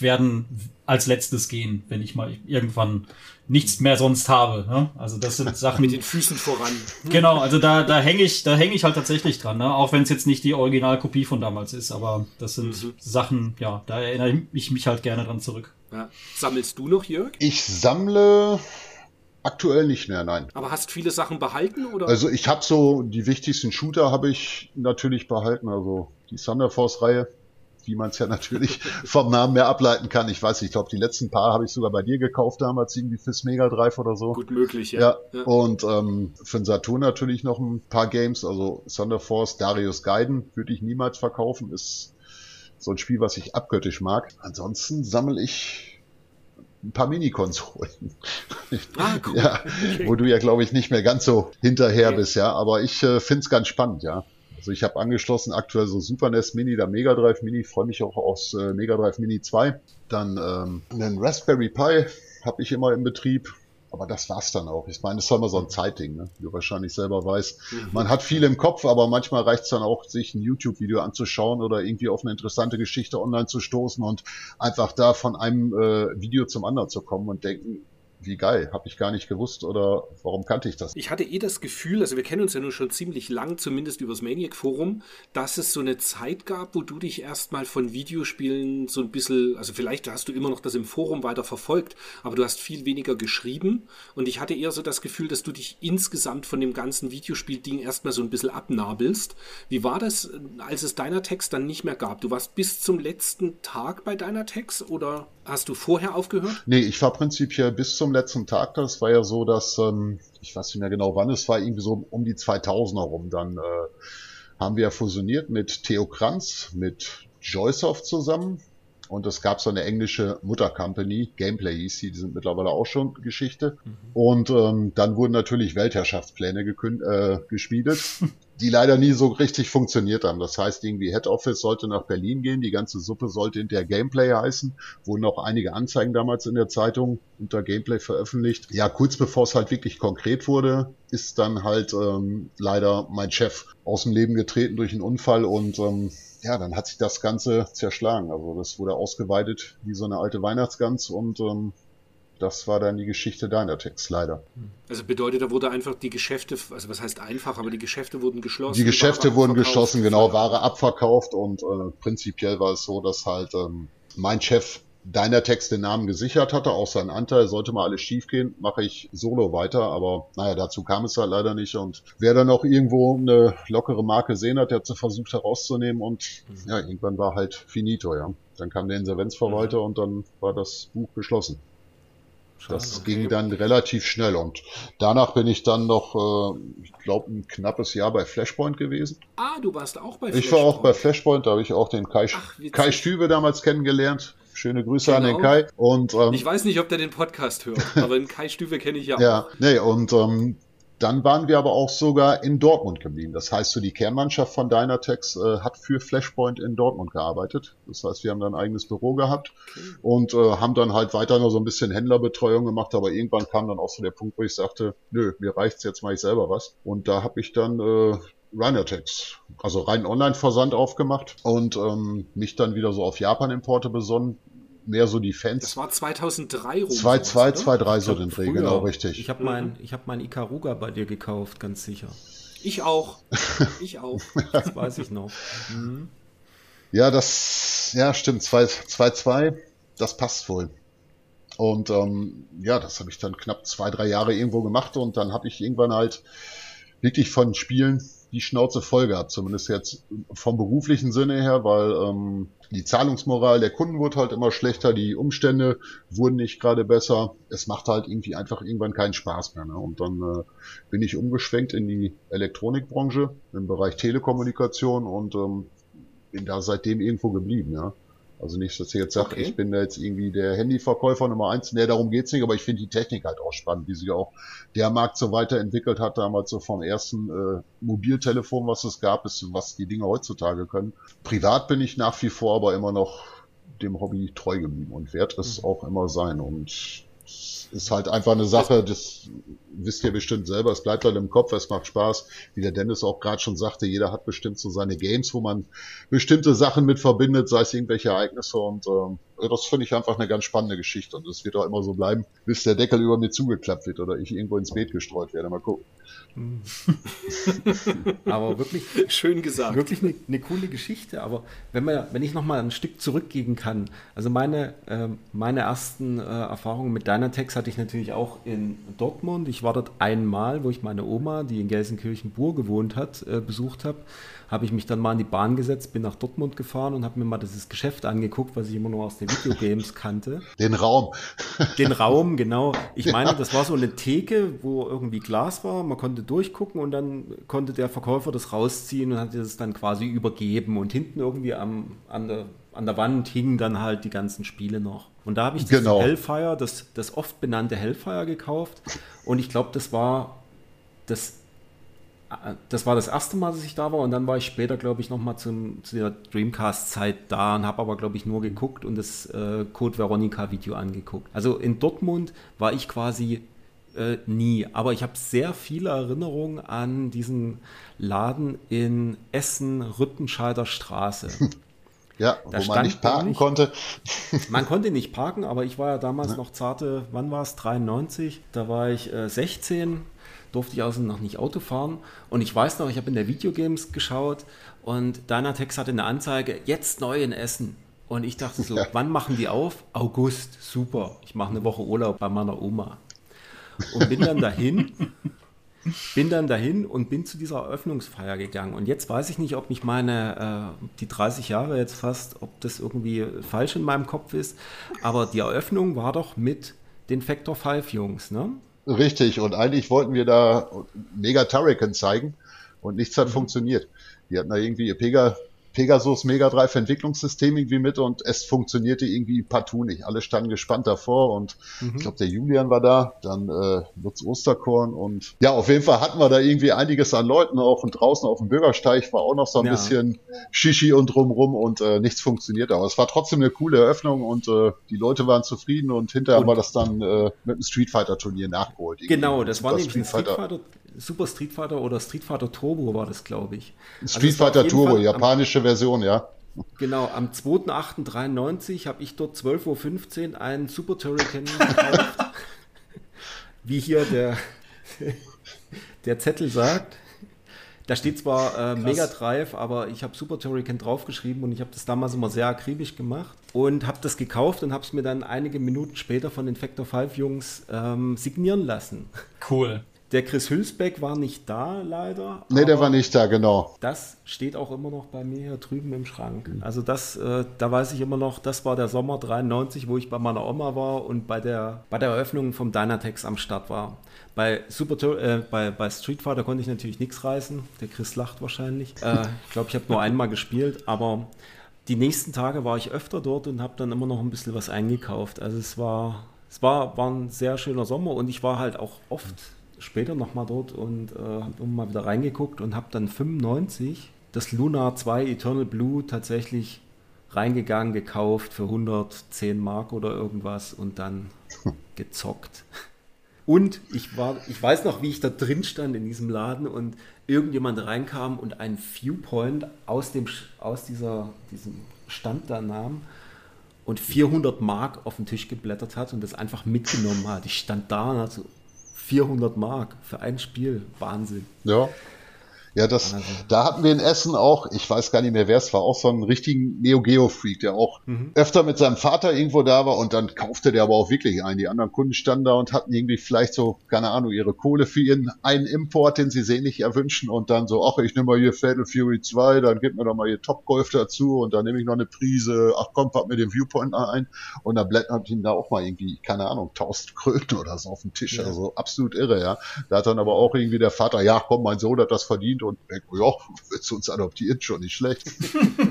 werden als letztes gehen, wenn ich mal irgendwann nichts mehr sonst habe. Ne? Also das sind Sachen. Mit den Füßen voran. Genau, also da, da hänge ich, da hänge ich halt tatsächlich dran, ne? auch wenn es jetzt nicht die Originalkopie von damals ist, aber das sind mhm. Sachen, ja, da erinnere ich mich halt gerne dran zurück. Ja. Sammelst du noch, Jörg? Ich sammle aktuell nicht mehr, nein. Aber hast viele Sachen behalten oder? Also ich habe so die wichtigsten Shooter habe ich natürlich behalten, also die Thunder Force Reihe wie man es ja natürlich vom Namen mehr ableiten kann. Ich weiß nicht, ich glaube, die letzten paar habe ich sogar bei dir gekauft damals, irgendwie fürs Mega Drive oder so. Gut möglich, ja. ja. ja. Und ähm, für den Saturn natürlich noch ein paar Games, also Thunder Force, Darius Gaiden würde ich niemals verkaufen, ist so ein Spiel, was ich abgöttisch mag. Ansonsten sammle ich ein paar Mini-Konsolen. Ah, cool. ja, okay. Wo du ja, glaube ich, nicht mehr ganz so hinterher okay. bist, ja. Aber ich äh, finde es ganz spannend, ja. Also ich habe angeschlossen aktuell so Super NES Mini, der Mega Drive Mini, freue mich auch aus äh, Mega Drive Mini 2. Dann ähm, einen Raspberry Pi habe ich immer im Betrieb. Aber das war's dann auch. Ich meine, es ist immer so ein Zeitding, ne? wie du wahrscheinlich selber weißt. Mhm. Man hat viel im Kopf, aber manchmal reicht's dann auch, sich ein YouTube-Video anzuschauen oder irgendwie auf eine interessante Geschichte online zu stoßen und einfach da von einem äh, Video zum anderen zu kommen und denken, wie geil, habe ich gar nicht gewusst oder warum kannte ich das? Ich hatte eh das Gefühl, also wir kennen uns ja nun schon ziemlich lang, zumindest übers Maniac Forum, dass es so eine Zeit gab, wo du dich erstmal von Videospielen so ein bisschen, also vielleicht hast du immer noch das im Forum weiter verfolgt, aber du hast viel weniger geschrieben und ich hatte eher so das Gefühl, dass du dich insgesamt von dem ganzen Videospielding erstmal so ein bisschen abnabelst. Wie war das, als es deiner Text dann nicht mehr gab? Du warst bis zum letzten Tag bei deiner Text oder hast du vorher aufgehört? Nee, ich war prinzipiell bis zum letzten Tag. Das war ja so, dass, ähm, ich weiß nicht mehr genau wann, es war irgendwie so um die 2000er rum. Dann äh, haben wir fusioniert mit Theo Kranz, mit Joysoft zusammen. Und es gab so eine englische Muttercompany, Gameplay hieß sie, die sind mittlerweile auch schon Geschichte. Mhm. Und ähm, dann wurden natürlich Weltherrschaftspläne äh, geschmiedet. die leider nie so richtig funktioniert haben. Das heißt, irgendwie Head Office sollte nach Berlin gehen, die ganze Suppe sollte hinterher Gameplay heißen, wurden auch einige Anzeigen damals in der Zeitung unter Gameplay veröffentlicht. Ja, kurz bevor es halt wirklich konkret wurde, ist dann halt ähm, leider mein Chef aus dem Leben getreten durch einen Unfall und ähm, ja, dann hat sich das Ganze zerschlagen. Also das wurde ausgeweitet wie so eine alte Weihnachtsgans und ähm, das war dann die Geschichte deiner Text, leider. Also bedeutet, da wurde einfach die Geschäfte, also was heißt einfach, aber die Geschäfte wurden geschlossen. Die Geschäfte wurden geschlossen, genau, Ware abverkauft und äh, prinzipiell war es so, dass halt ähm, mein Chef deiner Text den Namen gesichert hatte, auch seinen Anteil, sollte mal alles schiefgehen, mache ich solo weiter, aber naja, dazu kam es halt leider nicht und wer dann noch irgendwo eine lockere Marke gesehen hat, der hat sie versucht herauszunehmen und mhm. ja, irgendwann war halt finito, ja. Dann kam der Insolvenzverwalter mhm. und dann war das Buch geschlossen. Das okay. ging dann relativ schnell und danach bin ich dann noch, äh, ich glaube, ein knappes Jahr bei Flashpoint gewesen. Ah, du warst auch bei Flashpoint. Ich war auch bei Flashpoint, da habe ich auch den Kai, Ach, Kai Stübe damals kennengelernt. Schöne Grüße genau. an den genau. Kai. Und, ähm, ich weiß nicht, ob der den Podcast hört, aber den Kai Stübe kenne ich ja. Ja, nee, und ähm, dann waren wir aber auch sogar in Dortmund geblieben. Das heißt, so die Kernmannschaft von Dynatex äh, hat für Flashpoint in Dortmund gearbeitet. Das heißt, wir haben dann ein eigenes Büro gehabt okay. und äh, haben dann halt weiter noch so ein bisschen Händlerbetreuung gemacht. Aber irgendwann kam dann auch so der Punkt, wo ich sagte, nö, mir reicht's jetzt mache ich selber was. Und da habe ich dann äh, Ryanatex, also rein Online-Versand aufgemacht und ähm, mich dann wieder so auf Japan-Importe besonnen mehr so die Fans. Das war 2003 rum. 2002, 2003 so den Dreh, genau richtig. Ich habe mein, ich hab mein Ikaruga bei dir gekauft, ganz sicher. Ich auch. Ich auch. das weiß ich noch. Mhm. Ja, das, ja, stimmt. 2-2, das passt wohl. Und ähm, ja, das habe ich dann knapp zwei, drei Jahre irgendwo gemacht und dann habe ich irgendwann halt wirklich von Spielen die Schnauze voll gehabt, zumindest jetzt vom beruflichen Sinne her, weil ähm, die Zahlungsmoral der Kunden wurde halt immer schlechter, die Umstände wurden nicht gerade besser. Es macht halt irgendwie einfach irgendwann keinen Spaß mehr. Ne? Und dann äh, bin ich umgeschwenkt in die Elektronikbranche im Bereich Telekommunikation und ähm, bin da seitdem irgendwo geblieben. Ja. Also nicht, dass ihr jetzt sagt, okay. ich bin da jetzt irgendwie der Handyverkäufer Nummer eins. Nee, darum geht's nicht, aber ich finde die Technik halt auch spannend, wie sich auch der Markt so weiterentwickelt hat, damals so vom ersten äh, Mobiltelefon, was es gab, bis was die Dinge heutzutage können. Privat bin ich nach wie vor aber immer noch dem Hobby treu geblieben und werde es mhm. auch immer sein. Und ist halt einfach eine Sache, das wisst ihr bestimmt selber, es bleibt halt im Kopf, es macht Spaß. Wie der Dennis auch gerade schon sagte, jeder hat bestimmt so seine Games, wo man bestimmte Sachen mit verbindet, sei es irgendwelche Ereignisse und ähm, das finde ich einfach eine ganz spannende Geschichte und das wird auch immer so bleiben, bis der Deckel über mir zugeklappt wird oder ich irgendwo ins Beet gestreut werde. Mal gucken. aber wirklich schön gesagt. Wirklich eine, eine, coole Geschichte. Aber wenn man, wenn ich noch mal ein Stück zurückgehen kann, also meine, äh, meine ersten äh, Erfahrungen mit Dynatex hatte ich natürlich auch in Dortmund. Ich war dort einmal, wo ich meine Oma, die in Gelsenkirchen-Bur gewohnt hat, äh, besucht habe habe ich mich dann mal in die Bahn gesetzt, bin nach Dortmund gefahren und habe mir mal dieses Geschäft angeguckt, was ich immer nur aus den Videogames kannte. Den Raum. Den Raum, genau. Ich meine, das war so eine Theke, wo irgendwie Glas war, man konnte durchgucken und dann konnte der Verkäufer das rausziehen und hat das dann quasi übergeben und hinten irgendwie am, an, der, an der Wand hingen dann halt die ganzen Spiele noch. Und da habe ich das genau. Hellfire, das, das oft benannte Hellfire gekauft und ich glaube, das war das das war das erste Mal, dass ich da war und dann war ich später, glaube ich, nochmal zu der Dreamcast-Zeit da und habe aber, glaube ich, nur geguckt und das äh, Code Veronica-Video angeguckt. Also in Dortmund war ich quasi äh, nie, aber ich habe sehr viele Erinnerungen an diesen Laden in Essen-Rüttenscheider Straße. Ja, da wo man nicht parken nicht. konnte. Man konnte nicht parken, aber ich war ja damals ja. noch zarte, wann war es? 93. Da war ich äh, 16 durfte ich außen noch nicht Auto fahren. Und ich weiß noch, ich habe in der Videogames geschaut und Dynatex hatte eine Anzeige, jetzt neu in Essen. Und ich dachte so, ja. wann machen die auf? August, super. Ich mache eine Woche Urlaub bei meiner Oma. Und bin dann dahin, bin dann dahin und bin zu dieser Eröffnungsfeier gegangen. Und jetzt weiß ich nicht, ob mich meine, äh, die 30 Jahre jetzt fast, ob das irgendwie falsch in meinem Kopf ist. Aber die Eröffnung war doch mit den Factor 5 Jungs, ne? Richtig, und eigentlich wollten wir da Mega Turrican zeigen und nichts hat mhm. funktioniert. Die hatten da irgendwie ihr Pega, Pegasus Mega Drive Entwicklungssystem irgendwie mit und es funktionierte irgendwie partout nicht. Alle standen gespannt davor und mhm. ich glaube, der Julian war da, dann äh, Lutz Osterkorn und ja, auf jeden Fall hatten wir da irgendwie einiges an Leuten auch und draußen auf dem Bürgersteig war auch noch so ein ja. bisschen Shishi und drumrum und äh, nichts funktioniert. Aber es war trotzdem eine coole Eröffnung und äh, die Leute waren zufrieden und hinterher und haben wir das dann äh, mit einem Street Fighter Turnier nachgeholt. Genau, das war nämlich ein Street Fighter Super Street Fighter oder Street Fighter Turbo war das, glaube ich. Also Street also Fighter Turbo, Fall japanische am, Version, ja. Genau, am 2.8.93 habe ich dort 12.15 Uhr einen Super Turrican gekauft. Wie hier der, der Zettel sagt. Da steht zwar äh, Mega Drive, aber ich habe Super Turrican draufgeschrieben und ich habe das damals immer sehr akribisch gemacht und habe das gekauft und habe es mir dann einige Minuten später von den Factor 5 Jungs ähm, signieren lassen. Cool. Der Chris Hülsbeck war nicht da, leider. Nee, der war nicht da, genau. Das steht auch immer noch bei mir hier drüben im Schrank. Also das, äh, da weiß ich immer noch, das war der Sommer 93, wo ich bei meiner Oma war und bei der, bei der Eröffnung vom Dynatex am Start war. Bei, Super, äh, bei, bei Street Fighter konnte ich natürlich nichts reißen. Der Chris lacht wahrscheinlich. Äh, ich glaube, ich habe nur einmal gespielt, aber die nächsten Tage war ich öfter dort und habe dann immer noch ein bisschen was eingekauft. Also es war, es war, war ein sehr schöner Sommer und ich war halt auch oft später nochmal dort und äh, habe mal wieder reingeguckt und habe dann 95 das Lunar 2 Eternal Blue tatsächlich reingegangen, gekauft für 110 Mark oder irgendwas und dann gezockt. Und ich war, ich weiß noch, wie ich da drin stand in diesem Laden und irgendjemand reinkam und ein Viewpoint aus dem aus dieser diesem Stand da nahm und 400 Mark auf den Tisch geblättert hat und das einfach mitgenommen hat. Ich stand da und hatte so, 400 Mark für ein Spiel. Wahnsinn. Ja. Ja, das, also. da hatten wir in Essen auch, ich weiß gar nicht mehr wer es war, auch so einen richtigen Neo Geo Freak, der auch mhm. öfter mit seinem Vater irgendwo da war und dann kaufte der aber auch wirklich ein. Die anderen Kunden standen da und hatten irgendwie vielleicht so, keine Ahnung, ihre Kohle für ihren einen Import, den sie sehnlich erwünschen und dann so, ach, ich nehme mal hier Fatal Fury 2, dann gib mir doch mal hier Top Golf dazu und dann nehme ich noch eine Prise, ach komm, pack mir den Viewpoint ein und dann blättert ihn da auch mal irgendwie, keine Ahnung, 1000 Kröten oder so auf den Tisch, ja. also absolut irre, ja. Da hat dann aber auch irgendwie der Vater, ja, komm, mein Sohn hat das verdient und denkt, ja, willst du uns adoptieren, schon nicht schlecht.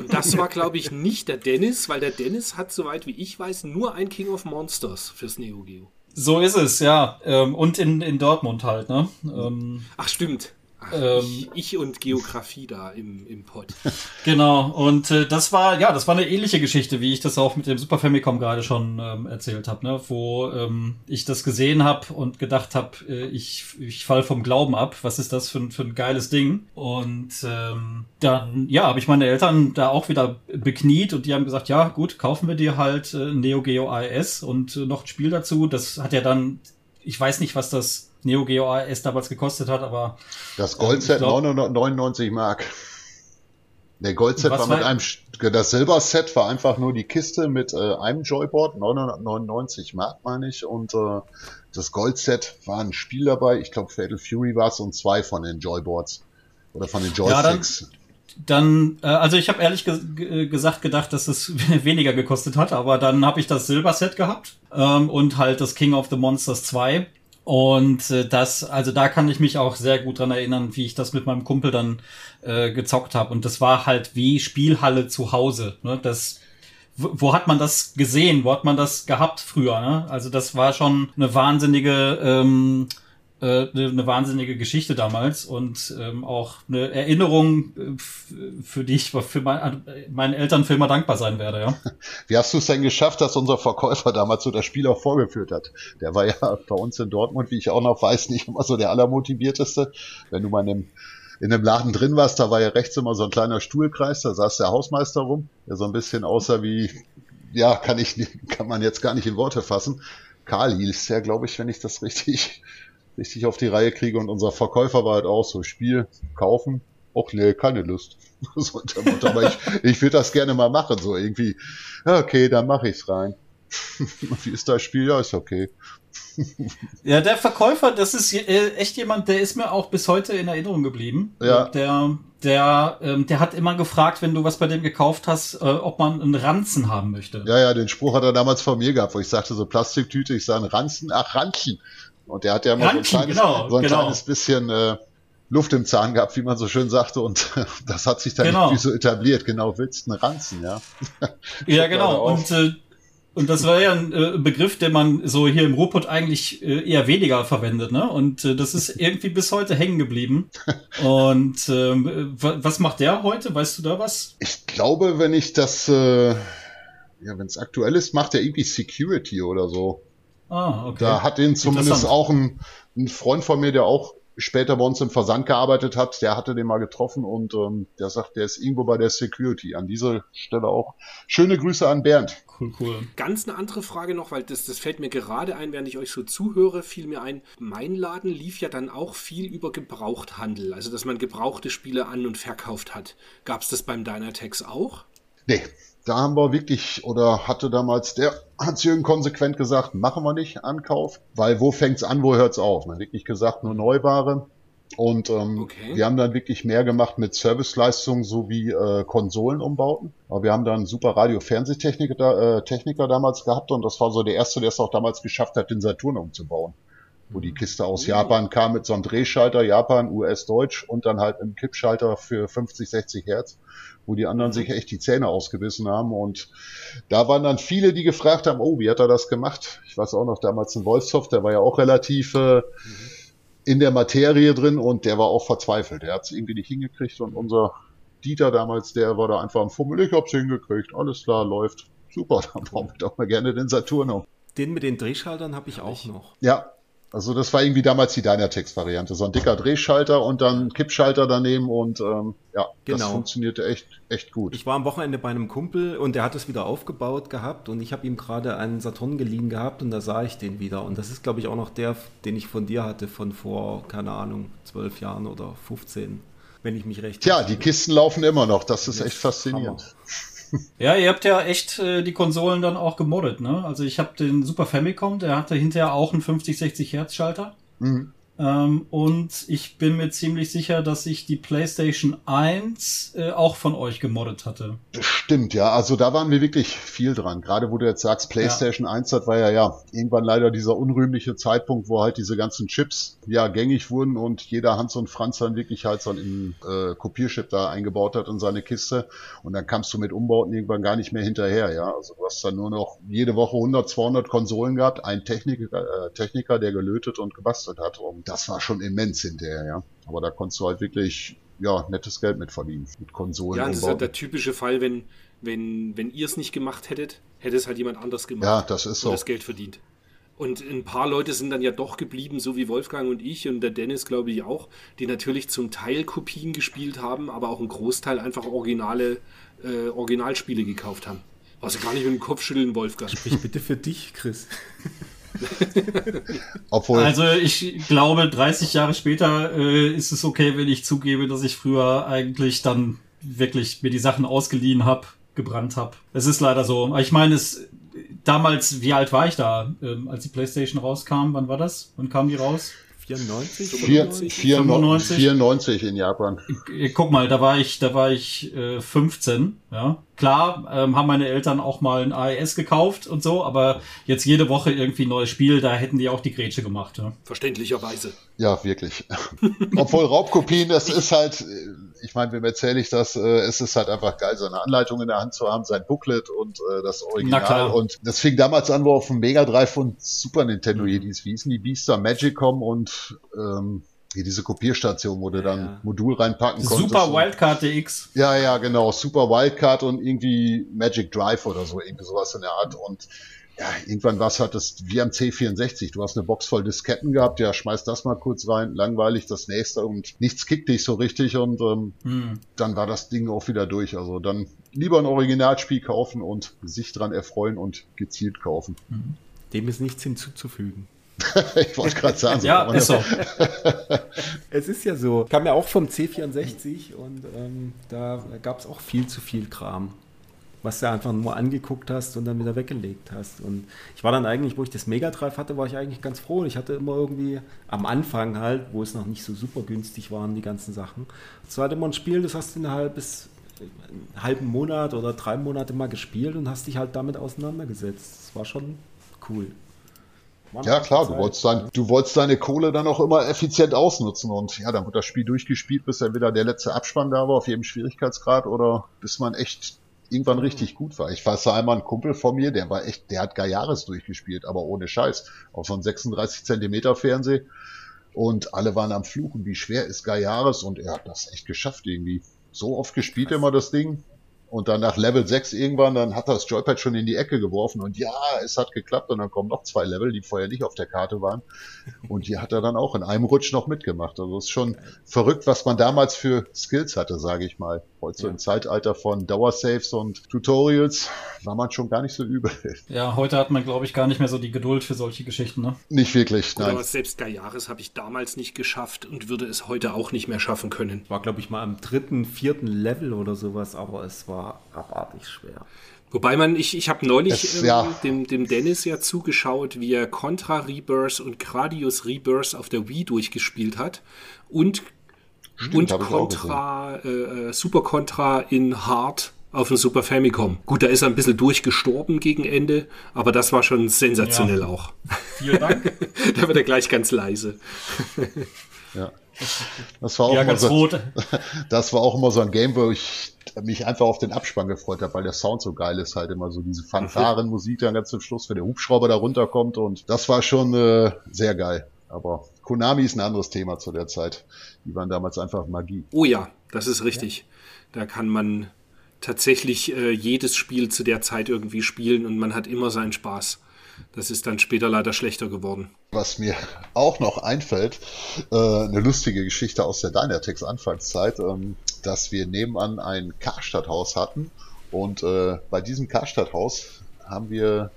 Das war, glaube ich, nicht der Dennis, weil der Dennis hat, soweit wie ich weiß, nur ein King of Monsters fürs Neo Geo. So ist es, ja. Ähm, und in, in Dortmund halt, ne? Ähm, Ach, stimmt. Ähm, ich, und Geografie da im, im Pod. Genau, und äh, das war, ja, das war eine ähnliche Geschichte, wie ich das auch mit dem Super Famicom gerade schon ähm, erzählt habe, ne? wo ähm, ich das gesehen habe und gedacht habe, äh, ich, ich fall vom Glauben ab, was ist das für, für ein geiles Ding? Und ähm, dann, ja, habe ich meine Eltern da auch wieder bekniet und die haben gesagt, ja, gut, kaufen wir dir halt äh, Neo Geo AES und äh, noch ein Spiel dazu. Das hat ja dann, ich weiß nicht, was das Neo Geo AS damals gekostet hat, aber. Das Goldset ähm, 999 Mark. Der Goldset war mit einem, das Silberset war einfach nur die Kiste mit äh, einem Joyboard, 999 Mark meine ich, und äh, das Goldset war ein Spiel dabei, ich glaube Fatal Fury war es und zwei von den Joyboards oder von den Joysticks. Ja, dann, äh, also ich habe ehrlich ge gesagt gedacht, dass es weniger gekostet hat, aber dann habe ich das Silberset gehabt ähm, und halt das King of the Monsters 2 und äh, das, also da kann ich mich auch sehr gut dran erinnern, wie ich das mit meinem Kumpel dann äh, gezockt habe. Und das war halt wie Spielhalle zu Hause. Ne? Das, wo hat man das gesehen? Wo hat man das gehabt früher? Ne? Also das war schon eine wahnsinnige ähm, äh, eine wahnsinnige Geschichte damals und ähm, auch eine Erinnerung, äh, für die ich für mein, meinen Eltern für immer dankbar sein werde. Ja. Wie hast du es denn geschafft, dass unser Verkäufer damals so das Spiel auch vorgeführt hat? Der war ja bei uns in Dortmund, wie ich auch noch weiß, nicht immer so der allermotivierteste. Wenn du mal in einem, in einem Laden drin warst, da war ja rechts immer so ein kleiner Stuhlkreis, da saß der Hausmeister rum, der so ein bisschen aussah wie, ja, kann ich, kann man jetzt gar nicht in Worte fassen. Karl hieß der, glaube ich, wenn ich das richtig richtig auf die Reihe kriege. Und unser Verkäufer war halt auch so, Spiel, kaufen, och nee, keine Lust. so aber ich, ich würde das gerne mal machen, so irgendwie, ja, okay, dann mache ich's rein. Wie ist das Spiel? Ja, ist okay. ja, der Verkäufer, das ist äh, echt jemand, der ist mir auch bis heute in Erinnerung geblieben. Ja. Der, der, ähm, der hat immer gefragt, wenn du was bei dem gekauft hast, äh, ob man einen Ranzen haben möchte. Ja, ja, den Spruch hat er damals von mir gehabt, wo ich sagte, so Plastiktüte, ich sage Ranzen, ach Ranzen. Und der hat ja immer Ranken, so ein kleines, genau, so ein genau. kleines bisschen äh, Luft im Zahn gehabt, wie man so schön sagte, und das hat sich dann genau. irgendwie so etabliert. Genau, willst einen Ranzen, ja. ja, genau. Und, äh, und das war ja ein äh, Begriff, den man so hier im Ruhrpott eigentlich äh, eher weniger verwendet, ne? Und äh, das ist irgendwie bis heute hängen geblieben. Und ähm, was macht der heute? Weißt du da was? Ich glaube, wenn ich das, äh, ja, wenn es aktuell ist, macht er irgendwie Security oder so. Ah, okay. Da hat ihn zumindest auch ein, ein, Freund von mir, der auch später bei uns im Versand gearbeitet hat, der hatte den mal getroffen und ähm, der sagt, der ist irgendwo bei der Security. An dieser Stelle auch schöne Grüße an Bernd. Cool, cool. Ganz eine andere Frage noch, weil das, das fällt mir gerade ein, während ich euch so zuhöre, fiel mir ein, mein Laden lief ja dann auch viel über Gebrauchthandel, also dass man gebrauchte Spiele an- und verkauft hat. Gab es das beim Dynatex auch? Nee, da haben wir wirklich, oder hatte damals der Hans-Jürgen konsequent gesagt, machen wir nicht Ankauf, weil wo fängt's an, wo hört's auf? Man hat wirklich gesagt, nur Neuware. Und ähm, okay. wir haben dann wirklich mehr gemacht mit Serviceleistungen sowie äh, Konsolenumbauten. Aber wir haben dann super Radio-Fernsehtechniker äh, Techniker damals gehabt und das war so der erste, der es auch damals geschafft hat, den Saturn umzubauen. Wo die Kiste aus Japan kam mit so einem Drehschalter, Japan, US, Deutsch und dann halt einem Kippschalter für 50, 60 Hertz wo die anderen sich echt die Zähne ausgebissen haben. Und da waren dann viele, die gefragt haben, oh, wie hat er das gemacht? Ich weiß auch noch, damals ein Wolfshoff, der war ja auch relativ äh, in der Materie drin und der war auch verzweifelt. Der hat es irgendwie nicht hingekriegt und unser Dieter damals, der war da einfach am Fummel, ich hab's hingekriegt, alles klar, läuft. Super, dann bauen wir doch mal gerne den Saturn um. Den mit den Drehschaltern habe ich auch noch. Ja, also das war irgendwie damals die Dynatex-Variante. So ein dicker Drehschalter und dann Kippschalter daneben und ähm, ja, genau. das funktionierte echt, echt gut. Ich war am Wochenende bei einem Kumpel und der hat es wieder aufgebaut gehabt und ich habe ihm gerade einen Saturn geliehen gehabt und da sah ich den wieder. Und das ist, glaube ich, auch noch der, den ich von dir hatte, von vor, keine Ahnung, zwölf Jahren oder 15, wenn ich mich recht Tja, die Kisten laufen immer noch. Das ist echt faszinierend. Hammer. Ja, ihr habt ja echt äh, die Konsolen dann auch gemoddet, ne? Also ich habe den Super Famicom, der hatte hinterher auch einen 50-60 Hertz Schalter. Mhm. Ähm, und ich bin mir ziemlich sicher, dass ich die PlayStation 1 äh, auch von euch gemoddet hatte. Stimmt, ja. Also da waren wir wirklich viel dran. Gerade wo du jetzt sagst, PlayStation ja. 1, das war ja ja irgendwann leider dieser unrühmliche Zeitpunkt, wo halt diese ganzen Chips ja gängig wurden und jeder Hans und Franz dann wirklich halt so einen äh, Kopierchip da eingebaut hat in seine Kiste. Und dann kamst du mit Umbauten irgendwann gar nicht mehr hinterher, ja. Also du hast dann nur noch jede Woche 100, 200 Konsolen gehabt, ein Techniker, äh, Techniker der gelötet und gebastelt hat. Und das war schon immens hinterher, ja. Aber da konntest du halt wirklich, ja, nettes Geld mit verdienen, mit Konsolen. Ja, das ist halt der typische Fall, wenn, wenn, wenn ihr es nicht gemacht hättet, hätte es halt jemand anders gemacht. Ja, das ist so. Und das Geld verdient. Und ein paar Leute sind dann ja doch geblieben, so wie Wolfgang und ich und der Dennis, glaube ich, auch, die natürlich zum Teil Kopien gespielt haben, aber auch ein Großteil einfach originale äh, Originalspiele gekauft haben. Also gar nicht mit dem Kopf schütteln, Wolfgang. Sprich bitte für dich, Chris. Obwohl also ich glaube, 30 Jahre später äh, ist es okay, wenn ich zugebe, dass ich früher eigentlich dann wirklich mir die Sachen ausgeliehen habe, gebrannt habe. Es ist leider so. Ich meine, es damals, wie alt war ich da, ähm, als die PlayStation rauskam? Wann war das? Wann kam die raus? 94? 94, 94, 94 in Japan. Guck mal, da war ich, da war ich äh, 15, ja. Klar, ähm, haben meine Eltern auch mal ein AES gekauft und so, aber jetzt jede Woche irgendwie ein neues Spiel, da hätten die auch die Grätsche gemacht. Ja. Verständlicherweise. Ja, wirklich. Obwohl Raubkopien, das ist halt, ich meine, wem erzähle ich das? Äh, es ist halt einfach geil, seine Anleitung in der Hand zu haben, sein Booklet und äh, das Original. Und das fing damals an, wo auf dem Mega Drive und Super Nintendo mhm. hier dies, wie hießen die Beaster Magicom und ähm, hier diese Kopierstation, wo du dann ja. Modul reinpacken Super konntest. Super Wildcard DX. Ja, ja, genau. Super Wildcard und irgendwie Magic Drive oder so, irgendwie sowas in der Art. Und ja, irgendwann war es halt das wie am C64. Du hast eine Box voll Disketten gehabt, ja, schmeiß das mal kurz rein, langweilig, das nächste und nichts kickt dich so richtig und ähm, hm. dann war das Ding auch wieder durch. Also dann lieber ein Originalspiel kaufen und sich dran erfreuen und gezielt kaufen. Hm. Dem ist nichts hinzuzufügen. ich wollte gerade sagen. So ja, ist so. es ist ja so. Kam ja auch vom C64 und ähm, da gab es auch viel zu viel Kram, was du einfach nur angeguckt hast und dann wieder weggelegt hast. Und ich war dann eigentlich, wo ich das Mega Drive hatte, war ich eigentlich ganz froh. Ich hatte immer irgendwie am Anfang halt, wo es noch nicht so super günstig waren, die ganzen Sachen. Es war immer ein Spiel, das hast du innerhalb bis einen halben Monat oder drei Monate mal gespielt und hast dich halt damit auseinandergesetzt. Das war schon cool. Ja, klar, du wolltest, dein, du wolltest deine Kohle dann auch immer effizient ausnutzen und ja, dann wird das Spiel durchgespielt, bis entweder der letzte Abspann da war auf jedem Schwierigkeitsgrad oder bis man echt irgendwann richtig gut war. Ich weiß da einmal einen Kumpel von mir, der war echt, der hat gar Jahres durchgespielt, aber ohne Scheiß. Auf so einem 36 Zentimeter Fernseh. Und alle waren am Fluchen, wie schwer ist Guy Jahres und er hat das echt geschafft irgendwie. So oft gespielt immer das Ding. Und dann nach Level 6 irgendwann, dann hat er das Joypad schon in die Ecke geworfen und ja, es hat geklappt und dann kommen noch zwei Level, die vorher nicht auf der Karte waren. Und die hat er dann auch in einem Rutsch noch mitgemacht. Also es ist schon verrückt, was man damals für Skills hatte, sage ich mal. Heute so im Zeitalter von Dauersaves und Tutorials war man schon gar nicht so übel. Ja, heute hat man, glaube ich, gar nicht mehr so die Geduld für solche Geschichten, ne? Nicht wirklich, nein. Aber selbst Jahres habe ich damals nicht geschafft und würde es heute auch nicht mehr schaffen können. War, glaube ich, mal am dritten, vierten Level oder sowas, aber es war abartig schwer. Wobei man, ich, ich habe neulich es, ähm, ja. dem, dem Dennis ja zugeschaut, wie er Contra Rebirth und Gradius Rebirth auf der Wii durchgespielt hat und Stimmt, und Contra, äh, äh, Super Contra in Hard auf dem Super Famicom. Gut, da ist er ein bisschen durchgestorben gegen Ende, aber das war schon sensationell ja. auch. Vielen Dank. da wird er gleich ganz leise. ja. Das war, auch ja, immer so, das war auch immer so ein Game, wo ich mich einfach auf den Abspann gefreut habe, weil der Sound so geil ist, halt immer so diese Fanfarenmusik dann ganz zum Schluss, wenn der Hubschrauber da runterkommt und das war schon äh, sehr geil. Aber Konami ist ein anderes Thema zu der Zeit. Die waren damals einfach Magie. Oh ja, das ist richtig. Da kann man tatsächlich äh, jedes Spiel zu der Zeit irgendwie spielen und man hat immer seinen Spaß. Das ist dann später leider schlechter geworden. Was mir auch noch einfällt, äh, eine lustige Geschichte aus der Dynatex Anfangszeit, ähm, dass wir nebenan ein Karstadthaus hatten und äh, bei diesem Karstadthaus haben wir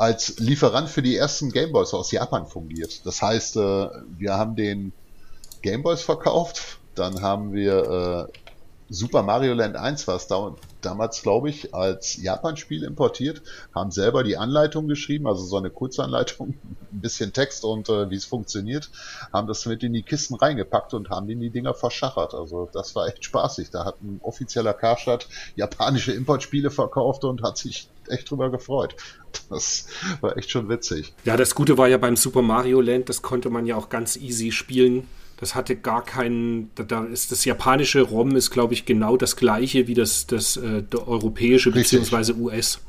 als Lieferant für die ersten Gameboys aus Japan fungiert. Das heißt, äh, wir haben den Gameboys verkauft, dann haben wir äh, Super Mario Land 1 war es da, damals, glaube ich, als Japan-Spiel importiert, haben selber die Anleitung geschrieben, also so eine Kurzanleitung, ein bisschen Text und äh, wie es funktioniert, haben das mit in die Kisten reingepackt und haben in die Dinger verschachert. Also das war echt spaßig. Da hat ein offizieller Karstadt japanische Importspiele verkauft und hat sich echt drüber gefreut. Das war echt schon witzig. Ja, das Gute war ja beim Super Mario Land, das konnte man ja auch ganz easy spielen das hatte gar keinen, da, da ist das japanische ROM ist, glaube ich, genau das gleiche wie das, das äh, europäische bzw. US.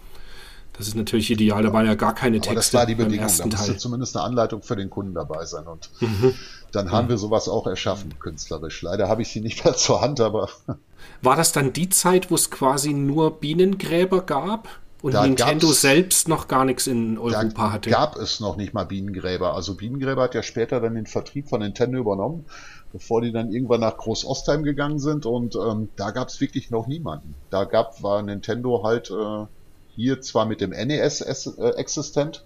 Das ist natürlich ideal, da waren ja gar keine Texte. Aber das war die Bedingung, da musste zumindest eine Anleitung für den Kunden dabei sein. Und mhm. dann haben mhm. wir sowas auch erschaffen, künstlerisch. Leider habe ich sie nicht mehr zur Hand, aber. War das dann die Zeit, wo es quasi nur Bienengräber gab? Und da Nintendo selbst noch gar nichts in Europa da hatte. gab es noch nicht mal Bienengräber. Also Bienengräber hat ja später dann den Vertrieb von Nintendo übernommen, bevor die dann irgendwann nach Groß-Ostheim gegangen sind. Und ähm, da gab es wirklich noch niemanden. Da gab war Nintendo halt äh, hier zwar mit dem NES äh, existent,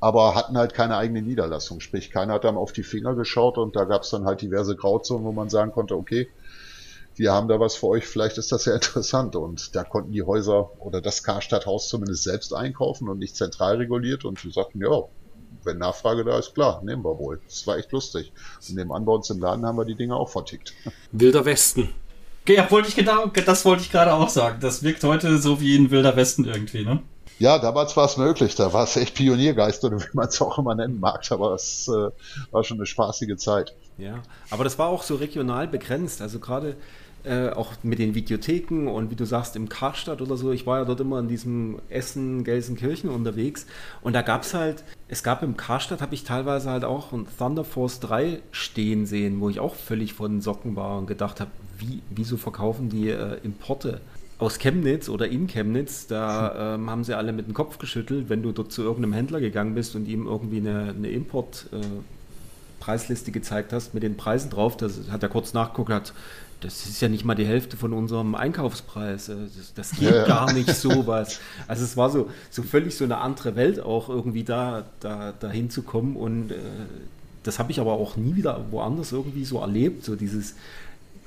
aber hatten halt keine eigene Niederlassung. Sprich, keiner hat dann auf die Finger geschaut und da gab es dann halt diverse Grauzonen, wo man sagen konnte, okay, wir haben da was für euch, vielleicht ist das ja interessant. Und da konnten die Häuser oder das Karstadthaus zumindest selbst einkaufen und nicht zentral reguliert. Und sie sagten, ja, wenn Nachfrage da ist, klar, nehmen wir wohl. Das war echt lustig. Und dem Anbau uns im Laden haben wir die Dinge auch vertickt. Wilder Westen. Ja, wollte ich genau, das wollte ich gerade auch sagen. Das wirkt heute so wie ein Wilder Westen irgendwie, ne? Ja, damals war es möglich. Da war es echt Pioniergeist oder wie man es auch immer nennen mag. Aber es äh, war schon eine spaßige Zeit. Ja, aber das war auch so regional begrenzt. Also gerade äh, auch mit den Videotheken und wie du sagst, im Karstadt oder so. Ich war ja dort immer in diesem Essen, Gelsenkirchen unterwegs und da gab es halt, es gab im Karstadt, habe ich teilweise halt auch ein Thunder Force 3 stehen sehen, wo ich auch völlig von Socken war und gedacht habe, wie, wieso verkaufen die äh, Importe? Aus Chemnitz oder in Chemnitz, da ähm, haben sie alle mit dem Kopf geschüttelt, wenn du dort zu irgendeinem Händler gegangen bist und ihm irgendwie eine, eine Import- äh, gezeigt hast mit den Preisen drauf, das hat er kurz nachgeguckt, das ist ja nicht mal die Hälfte von unserem Einkaufspreis. Äh, das, das geht ja, gar nicht so was. Also es war so, so völlig so eine andere Welt auch irgendwie da, da, da hinzukommen und äh, das habe ich aber auch nie wieder woanders irgendwie so erlebt, so dieses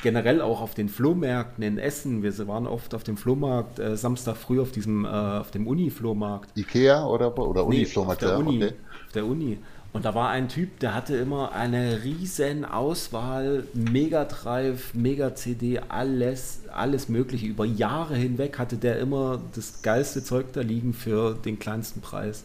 generell auch auf den Flohmärkten in Essen. Wir waren oft auf dem Flohmarkt äh, Samstag früh auf diesem äh, auf dem Uni-Flohmarkt. Ikea oder oder Uni-Flohmarkt? Nee, auf der Uni. Okay. Auf der Uni. Und da war ein Typ, der hatte immer eine riesen Auswahl, Mega Drive, Mega CD, alles, alles mögliche. Über Jahre hinweg hatte der immer das geilste Zeug da liegen für den kleinsten Preis.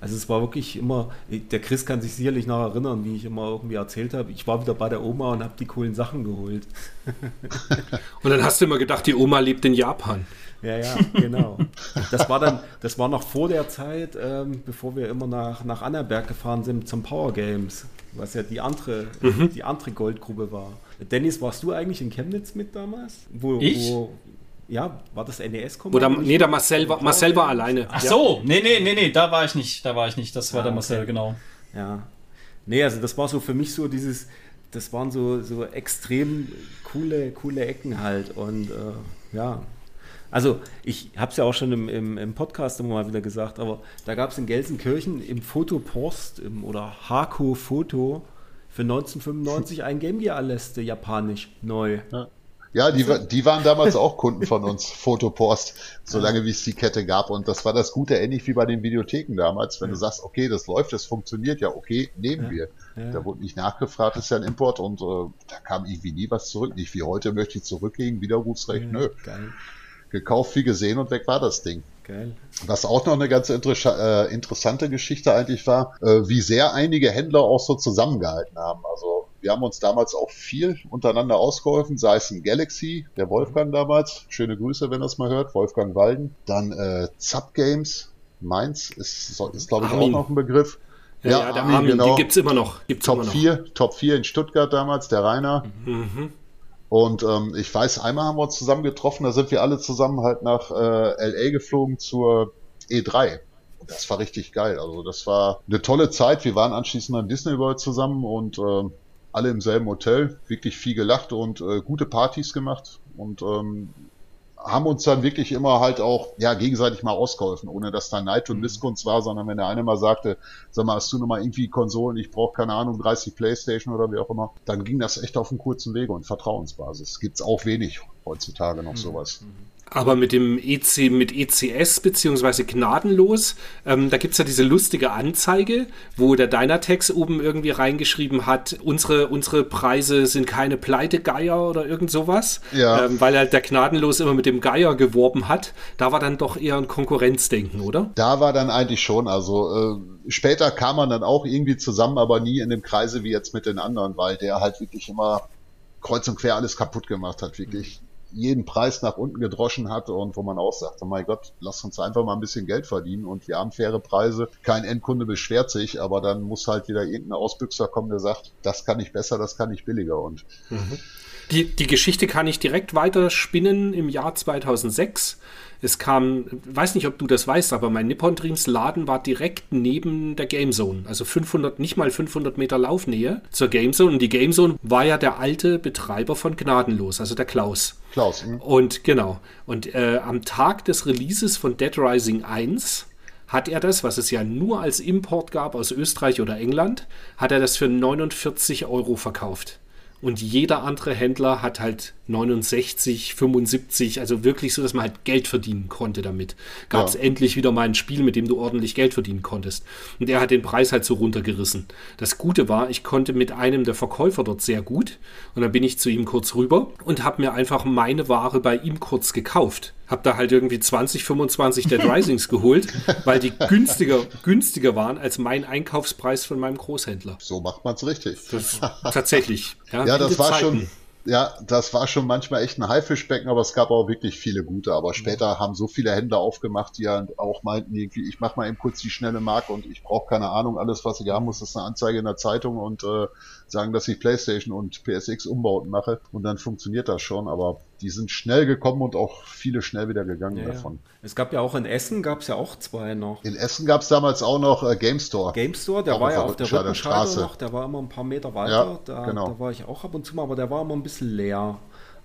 Also es war wirklich immer, der Chris kann sich sicherlich noch erinnern, wie ich immer irgendwie erzählt habe, ich war wieder bei der Oma und habe die coolen Sachen geholt. und dann hast du immer gedacht, die Oma lebt in Japan. Ja, ja, genau. Das war dann, das war noch vor der Zeit, ähm, bevor wir immer nach, nach Annaberg gefahren sind zum Power Games, was ja die andere, mhm. die andere Goldgrube war. Dennis, warst du eigentlich in Chemnitz mit damals? Wo, ich? Wo, ja, war das NES Oder nee, der Marcel war, Marcel war alleine. Ach so, nee, nee, nee, nee, da war ich nicht, da war ich nicht. Das war ah, der Marcel, okay. genau. Ja. Nee, also das war so für mich so dieses, das waren so, so extrem coole, coole Ecken halt. Und äh, ja, also ich habe es ja auch schon im, im, im, Podcast immer mal wieder gesagt, aber da gab es in Gelsenkirchen im Fotopost im, oder Hako Foto für 1995 ein Game Gear Aleste japanisch neu. Ja. Ja, die, also, die waren damals auch Kunden von uns, Fotopost, solange wie es die Kette gab. Und das war das Gute, ähnlich wie bei den Videotheken damals. Wenn ja. du sagst, okay, das läuft, das funktioniert, ja, okay, nehmen ja. wir. Ja. Da wurde nicht nachgefragt, ist ja ein Import und äh, da kam irgendwie nie was zurück. Nicht wie heute möchte ich zurücklegen, Widerrufsrecht, nö. Geil gekauft, wie gesehen und weg war das Ding. Geil. Was auch noch eine ganz inter äh, interessante Geschichte eigentlich war, äh, wie sehr einige Händler auch so zusammengehalten haben. Also wir haben uns damals auch viel untereinander ausgeholfen, sei es in Galaxy, der Wolfgang damals, schöne Grüße, wenn es mal hört, Wolfgang Walden. Dann äh, Zap Games, Mainz ist, ist glaube ich Armin. auch noch ein Begriff. Ja, ja, der Armin, Armin genau. den gibt's immer noch. Gibt's Top immer noch. 4, Top 4 in Stuttgart damals, der Rainer. Mhm. Und ähm, ich weiß, einmal haben wir uns zusammen getroffen, da sind wir alle zusammen halt nach äh, LA geflogen zur E3. Und das war richtig geil. Also das war eine tolle Zeit. Wir waren anschließend an Disney World zusammen und äh, alle im selben Hotel, wirklich viel gelacht und äh, gute Partys gemacht. Und ähm, haben uns dann wirklich immer halt auch ja gegenseitig mal ausgeholfen, ohne dass da Neid und mhm. Missgunst war, sondern wenn der eine mal sagte, sag mal, hast du noch mal irgendwie Konsolen, ich brauche keine Ahnung, 30 Playstation oder wie auch immer, dann ging das echt auf einem kurzen Wege und Vertrauensbasis. Gibt's auch wenig heutzutage noch mhm. sowas. Mhm. Aber mit dem EC, mit ECS beziehungsweise gnadenlos, ähm, da gibt es ja diese lustige Anzeige, wo der Dynatex oben irgendwie reingeschrieben hat, unsere, unsere Preise sind keine Pleitegeier oder irgend sowas. Ja. Ähm, weil halt der gnadenlos immer mit dem Geier geworben hat. Da war dann doch eher ein Konkurrenzdenken, oder? Da war dann eigentlich schon. Also äh, später kam man dann auch irgendwie zusammen, aber nie in dem Kreise wie jetzt mit den anderen, weil der halt wirklich immer kreuz und quer alles kaputt gemacht hat, wirklich jeden Preis nach unten gedroschen hat und wo man auch sagte, mein Gott, lass uns einfach mal ein bisschen Geld verdienen und wir haben faire Preise. Kein Endkunde beschwert sich, aber dann muss halt wieder irgendein Ausbüchser kommen, der sagt, das kann ich besser, das kann ich billiger und mhm. Die, die Geschichte kann ich direkt weiter spinnen im Jahr 2006. Es kam, weiß nicht, ob du das weißt, aber mein Nippon Dreams Laden war direkt neben der Game Zone. Also 500, nicht mal 500 Meter Laufnähe zur Game Zone. Und die Game Zone war ja der alte Betreiber von Gnadenlos, also der Klaus. Klaus. Mh. Und genau. Und äh, am Tag des Releases von Dead Rising 1 hat er das, was es ja nur als Import gab aus Österreich oder England, hat er das für 49 Euro verkauft. Und jeder andere Händler hat halt 69, 75, also wirklich so, dass man halt Geld verdienen konnte damit. Gab es ja. endlich wieder mal ein Spiel, mit dem du ordentlich Geld verdienen konntest. Und er hat den Preis halt so runtergerissen. Das Gute war, ich konnte mit einem der Verkäufer dort sehr gut. Und dann bin ich zu ihm kurz rüber und habe mir einfach meine Ware bei ihm kurz gekauft. Hab da halt irgendwie 20, 25 Dead Risings geholt, weil die günstiger, günstiger waren als mein Einkaufspreis von meinem Großhändler. So macht man's richtig. Das, tatsächlich. Ja, ja das war Zeiten. schon ja, das war schon manchmal echt ein Haifischbecken, aber es gab auch wirklich viele gute. Aber später haben so viele Händler aufgemacht, die ja auch meinten, irgendwie, ich mach mal eben kurz die schnelle Marke und ich brauche keine Ahnung, alles was ich haben muss, ist eine Anzeige in der Zeitung und äh, sagen, dass ich Playstation und PSX Umbauten mache und dann funktioniert das schon. Aber die sind schnell gekommen und auch viele schnell wieder gegangen ja, davon. Ja. Es gab ja auch in Essen, gab es ja auch zwei noch. In Essen gab es damals auch noch äh, Game Store. Game Store, der auch war ja auf der Rückenscheide noch, der war immer ein paar Meter weiter. Ja, da, genau. da war ich auch ab und zu mal, aber der war immer ein bisschen leer.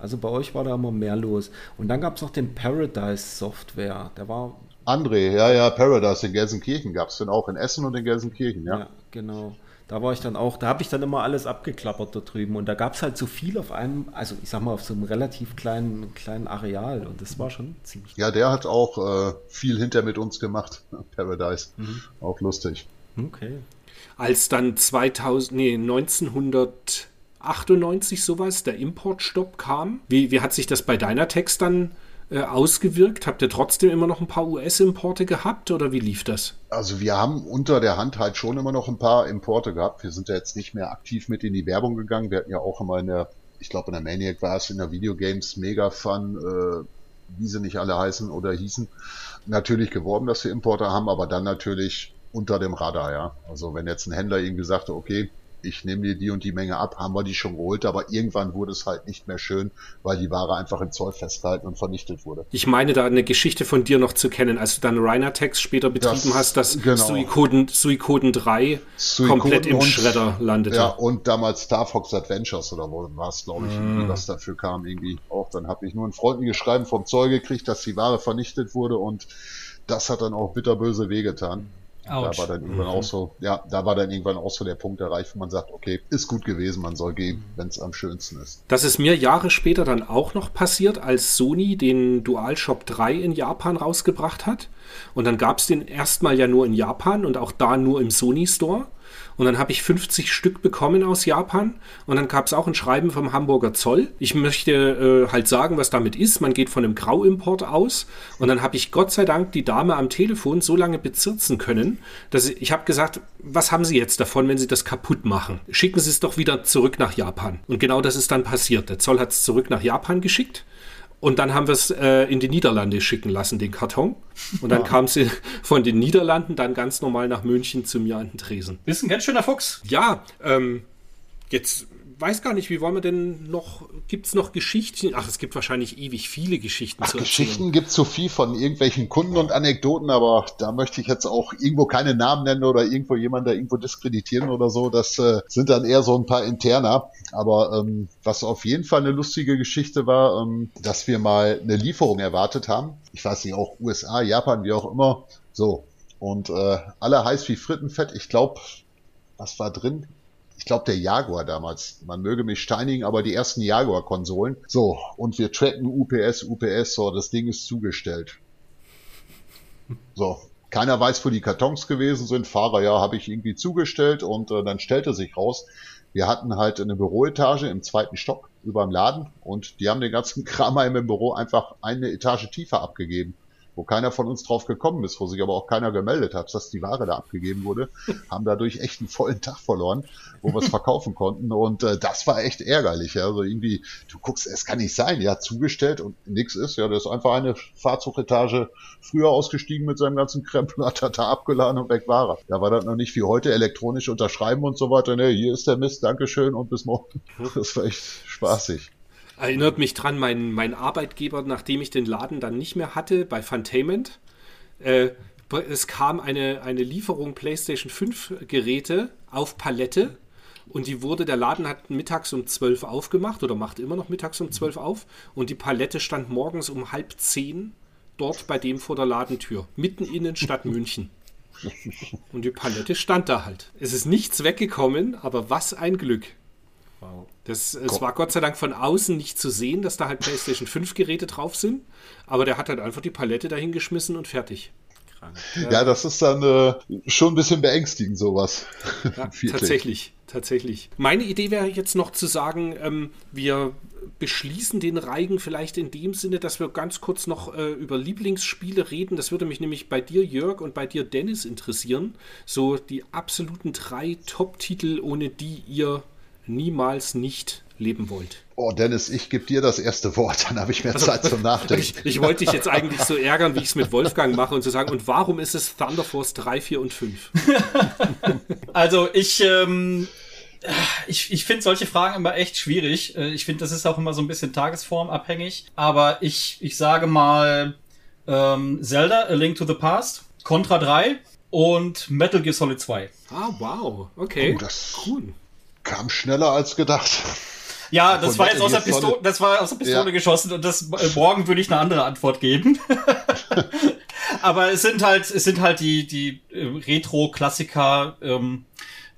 Also bei euch war da immer mehr los. Und dann gab es noch den Paradise Software. Der war. André, ja, ja, Paradise in Gelsenkirchen gab es den auch in Essen und in Gelsenkirchen, ja. Ja, genau. Da war ich dann auch, da habe ich dann immer alles abgeklappert da drüben und da gab es halt so viel auf einem, also ich sag mal auf so einem relativ kleinen, kleinen Areal und das war schon ziemlich. Ja, der hat auch äh, viel hinter mit uns gemacht, Paradise. Mhm. Auch lustig. Okay. Als dann 2000, nee, 1998 sowas, der Importstopp kam, wie, wie hat sich das bei deiner Text dann äh, ausgewirkt? Habt ihr trotzdem immer noch ein paar US-Importe gehabt oder wie lief das? Also wir haben unter der Hand halt schon immer noch ein paar Importe gehabt. Wir sind ja jetzt nicht mehr aktiv mit in die Werbung gegangen. Wir hatten ja auch immer in der, ich glaube in der Maniac war es, in der Videogames Mega Fun, äh, wie sie nicht alle heißen oder hießen, natürlich geworben, dass wir Importe haben, aber dann natürlich unter dem Radar, ja. Also wenn jetzt ein Händler irgendwie sagte, okay, ich nehme dir die und die Menge ab, haben wir die schon geholt, aber irgendwann wurde es halt nicht mehr schön, weil die Ware einfach im Zoll festgehalten und vernichtet wurde. Ich meine da eine Geschichte von dir noch zu kennen, als du dann Ryanatex später betrieben das, hast, dass genau. Suikoden, Suikoden 3 Suikoden komplett im und, Schredder landete. Ja, und damals Star Fox Adventures oder wo war es, glaube ich, mm. was dafür kam irgendwie auch. Dann habe ich nur ein freundliches Schreiben vom Zoll gekriegt, dass die Ware vernichtet wurde und das hat dann auch bitterböse wehgetan. Ouch. Da war dann irgendwann mhm. auch so, ja, da war dann irgendwann auch so der Punkt erreicht, wo man sagt, okay, ist gut gewesen, man soll gehen, wenn es am schönsten ist. Das ist mir Jahre später dann auch noch passiert, als Sony den DualShock 3 in Japan rausgebracht hat. Und dann gab es den erstmal ja nur in Japan und auch da nur im Sony Store. Und dann habe ich 50 Stück bekommen aus Japan. Und dann gab es auch ein Schreiben vom Hamburger Zoll. Ich möchte äh, halt sagen, was damit ist. Man geht von einem Grauimport aus. Und dann habe ich Gott sei Dank die Dame am Telefon so lange bezirzen können, dass ich, ich habe gesagt, was haben Sie jetzt davon, wenn Sie das kaputt machen? Schicken Sie es doch wieder zurück nach Japan. Und genau das ist dann passiert. Der Zoll hat es zurück nach Japan geschickt. Und dann haben wir es äh, in die Niederlande schicken lassen, den Karton. Und dann ja. kam es von den Niederlanden dann ganz normal nach München zu mir an den Tresen. Bist ein ganz schöner Fuchs. Ja, ähm, jetzt weiß gar nicht, wie wollen wir denn noch, gibt es noch Geschichten? Ach, es gibt wahrscheinlich ewig viele Geschichten Ach, zu. Geschichten gibt es so viel von irgendwelchen Kunden und Anekdoten, aber da möchte ich jetzt auch irgendwo keine Namen nennen oder irgendwo jemanden da irgendwo diskreditieren oder so. Das äh, sind dann eher so ein paar interner. Aber ähm, was auf jeden Fall eine lustige Geschichte war, ähm, dass wir mal eine Lieferung erwartet haben. Ich weiß nicht, auch USA, Japan, wie auch immer. So. Und äh, alle heiß wie Frittenfett. Ich glaube, was war drin? Ich glaube, der Jaguar damals. Man möge mich steinigen, aber die ersten Jaguar-Konsolen. So, und wir tracken UPS, UPS, so, das Ding ist zugestellt. So, keiner weiß, wo die Kartons gewesen sind. Fahrer, ja, habe ich irgendwie zugestellt und äh, dann stellte sich raus, wir hatten halt eine Büroetage im zweiten Stock über dem Laden und die haben den ganzen Kram im Büro einfach eine Etage tiefer abgegeben. Wo keiner von uns drauf gekommen ist, wo sich aber auch keiner gemeldet hat, dass die Ware da abgegeben wurde, haben dadurch echt einen vollen Tag verloren, wo wir es verkaufen konnten. Und äh, das war echt ärgerlich. Ja. Also irgendwie, du guckst, es kann nicht sein, ja, zugestellt und nichts ist. Ja, das ist einfach eine Fahrzeugetage früher ausgestiegen mit seinem ganzen Krempel, hat er da abgeladen und weg war er. Da war das noch nicht wie heute elektronisch unterschreiben und so weiter. Ne, hier ist der Mist, Dankeschön und bis morgen. Das war echt spaßig. Erinnert mich dran, mein, mein Arbeitgeber, nachdem ich den Laden dann nicht mehr hatte, bei Funtainment, äh, es kam eine, eine Lieferung PlayStation 5 Geräte auf Palette und die wurde, der Laden hat mittags um 12 aufgemacht oder macht immer noch mittags um 12 auf und die Palette stand morgens um halb zehn dort bei dem vor der Ladentür, mitten in den Stadt München. Und die Palette stand da halt. Es ist nichts weggekommen, aber was ein Glück. Wow. Das, es war Gott sei Dank von außen nicht zu sehen, dass da halt PlayStation 5 Geräte drauf sind, aber der hat halt einfach die Palette dahingeschmissen und fertig. Ja, ja das ist dann äh, schon ein bisschen beängstigend, sowas. Ja, tatsächlich, tatsächlich. Meine Idee wäre jetzt noch zu sagen, ähm, wir beschließen den Reigen vielleicht in dem Sinne, dass wir ganz kurz noch äh, über Lieblingsspiele reden. Das würde mich nämlich bei dir, Jörg, und bei dir, Dennis, interessieren. So die absoluten drei Top-Titel, ohne die ihr niemals nicht leben wollt. Oh, Dennis, ich gebe dir das erste Wort, dann habe ich mehr Zeit zum Nachdenken. Ich, ich wollte dich jetzt eigentlich so ärgern, wie ich es mit Wolfgang mache und zu so sagen, und warum ist es Thunder Force 3, 4 und 5? also ich, ähm, ich, ich finde solche Fragen immer echt schwierig. Äh, ich finde, das ist auch immer so ein bisschen tagesformabhängig. Aber ich, ich sage mal ähm, Zelda, A Link to the Past, Contra 3 und Metal Gear Solid 2. Ah, wow. Okay. Oh, das cool. Kam schneller als gedacht. Ja, das war jetzt aus der, Pistole, das war aus der Pistole ja. geschossen und das äh, morgen würde ich eine andere Antwort geben. Aber es sind halt, es sind halt die, die äh, Retro-Klassiker, ähm,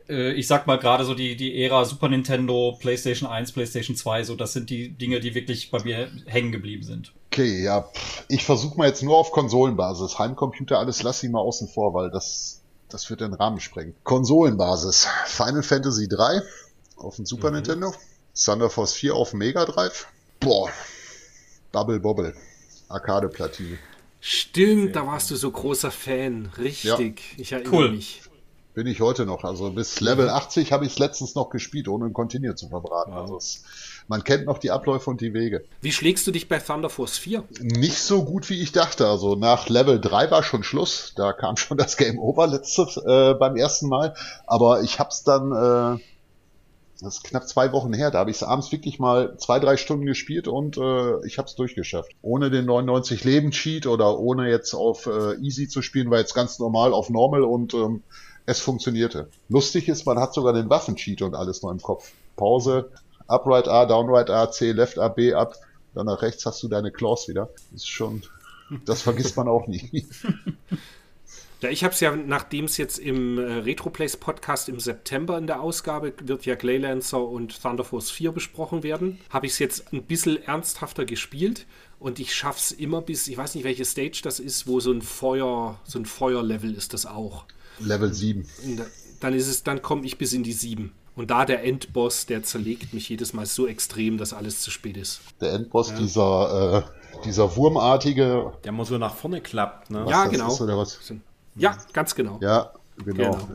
äh, ich sag mal gerade so die, die Ära Super Nintendo, PlayStation 1, PlayStation 2, so das sind die Dinge, die wirklich bei mir hängen geblieben sind. Okay, ja, ich versuche mal jetzt nur auf Konsolenbasis. Heimcomputer, alles lass ich mal außen vor, weil das das wird den Rahmen sprengen. Konsolenbasis. Final Fantasy 3 auf dem Super mhm. Nintendo. Thunder Force 4 auf dem Mega Drive. Boah. Bubble Bobble. Arcade-Platine. Stimmt, da warst du so großer Fan. Richtig. Ja. Ich erinnere cool. mich. Bin ich heute noch. Also bis Level 80 habe ich es letztens noch gespielt, ohne ein Continue zu verbraten. Wow. Also es man kennt noch die Abläufe und die Wege. Wie schlägst du dich bei Thunder Force 4? Nicht so gut, wie ich dachte. Also nach Level 3 war schon Schluss. Da kam schon das Game Over letztes äh, beim ersten Mal. Aber ich hab's dann, äh, das ist knapp zwei Wochen her, da habe ich es abends wirklich mal zwei, drei Stunden gespielt und äh, ich habe es durchgeschafft. Ohne den 99 Leben Cheat oder ohne jetzt auf äh, Easy zu spielen, war jetzt ganz normal auf Normal und ähm, es funktionierte. Lustig ist, man hat sogar den Waffencheat und alles noch im Kopf. Pause, Upright A, Downright A, C, Left A, B ab. Dann nach rechts hast du deine Claws wieder. Das ist schon, das vergisst man auch nie. Ja, ich habe es ja, nachdem es jetzt im äh, Retroplays Podcast im September in der Ausgabe wird ja Glaylancer und Thunder Force 4 besprochen werden, habe ich es jetzt ein bisschen ernsthafter gespielt und ich schaffe es immer bis, ich weiß nicht, welche Stage das ist, wo so ein Feuer, so ein Feuerlevel ist das auch. Level 7. Dann ist es, dann komme ich bis in die 7. Und da der Endboss, der zerlegt mich jedes Mal so extrem, dass alles zu spät ist. Der Endboss, ja. dieser, äh, dieser wurmartige. Der mal so nach vorne klappt, ne? ja, genau. Ist, ja, ganz genau. Ja, genau. genau.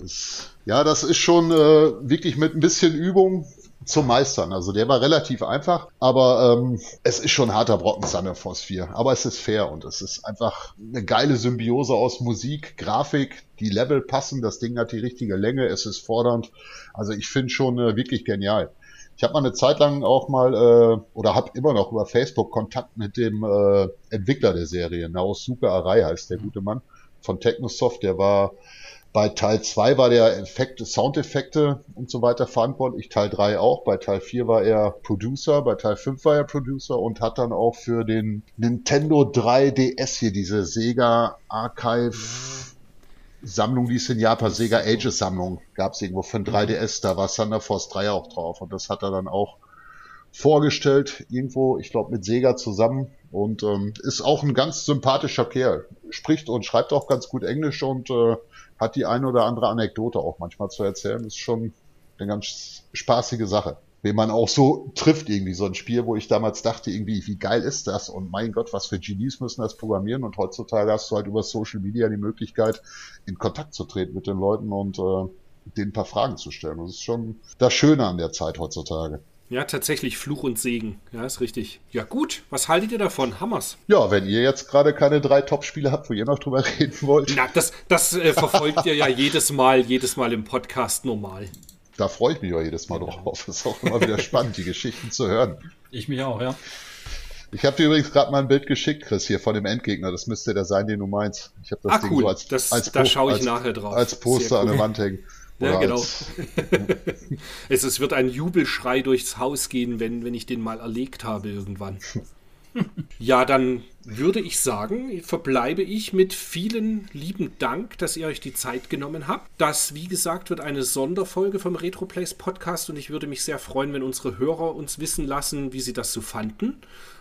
Ja, das ist schon äh, wirklich mit ein bisschen Übung zu meistern. Also der war relativ einfach, aber ähm, es ist schon harter Brocken Thunder Force 4. Aber es ist fair und es ist einfach eine geile Symbiose aus Musik, Grafik, die Level passen, das Ding hat die richtige Länge, es ist fordernd. Also ich finde schon äh, wirklich genial. Ich habe mal eine Zeit lang auch mal äh, oder habe immer noch über Facebook Kontakt mit dem äh, Entwickler der Serie, Naosuke Arai heißt der gute Mann von Technosoft, der war bei Teil 2 war der Effekte, Soundeffekte und so weiter verantwortlich, Teil 3 auch, bei Teil 4 war er Producer, bei Teil 5 war er Producer und hat dann auch für den Nintendo 3DS hier diese Sega Archive Sammlung, die es in Japan, Sega Ages Sammlung, gab es irgendwo für ein 3DS, da war Thunder Force 3 auch drauf und das hat er dann auch vorgestellt, irgendwo, ich glaube mit Sega zusammen und ähm, ist auch ein ganz sympathischer Kerl, spricht und schreibt auch ganz gut Englisch und äh, hat die eine oder andere Anekdote auch manchmal zu erzählen. Ist schon eine ganz spaßige Sache. wen man auch so trifft irgendwie. So ein Spiel, wo ich damals dachte irgendwie, wie geil ist das? Und mein Gott, was für Genies müssen das programmieren? Und heutzutage hast du halt über Social Media die Möglichkeit, in Kontakt zu treten mit den Leuten und äh, denen ein paar Fragen zu stellen. Das ist schon das Schöne an der Zeit heutzutage. Ja, tatsächlich Fluch und Segen. Ja, ist richtig. Ja, gut. Was haltet ihr davon? Hammers. Ja, wenn ihr jetzt gerade keine drei Top-Spiele habt, wo ihr noch drüber reden wollt. Na, das, das äh, verfolgt ihr ja jedes Mal, jedes Mal im Podcast normal. Da freue ich mich auch jedes Mal drauf. Das ist auch immer wieder spannend, die Geschichten zu hören. Ich mich auch, ja. Ich habe dir übrigens gerade mal ein Bild geschickt, Chris, hier von dem Endgegner. Das müsste der sein, den du meinst. Ich habe das Ah, Ding cool. so als, Das- als, da schaue ich als, nachher drauf. als Poster Sehr an der cool. Wand hängen. Ja, Oder genau. als- es, es wird ein Jubelschrei durchs Haus gehen, wenn, wenn ich den mal erlegt habe irgendwann. Ja, dann würde ich sagen, verbleibe ich mit vielen lieben Dank, dass ihr euch die Zeit genommen habt. Das, wie gesagt, wird eine Sonderfolge vom RetroPlays Podcast und ich würde mich sehr freuen, wenn unsere Hörer uns wissen lassen, wie sie das so fanden.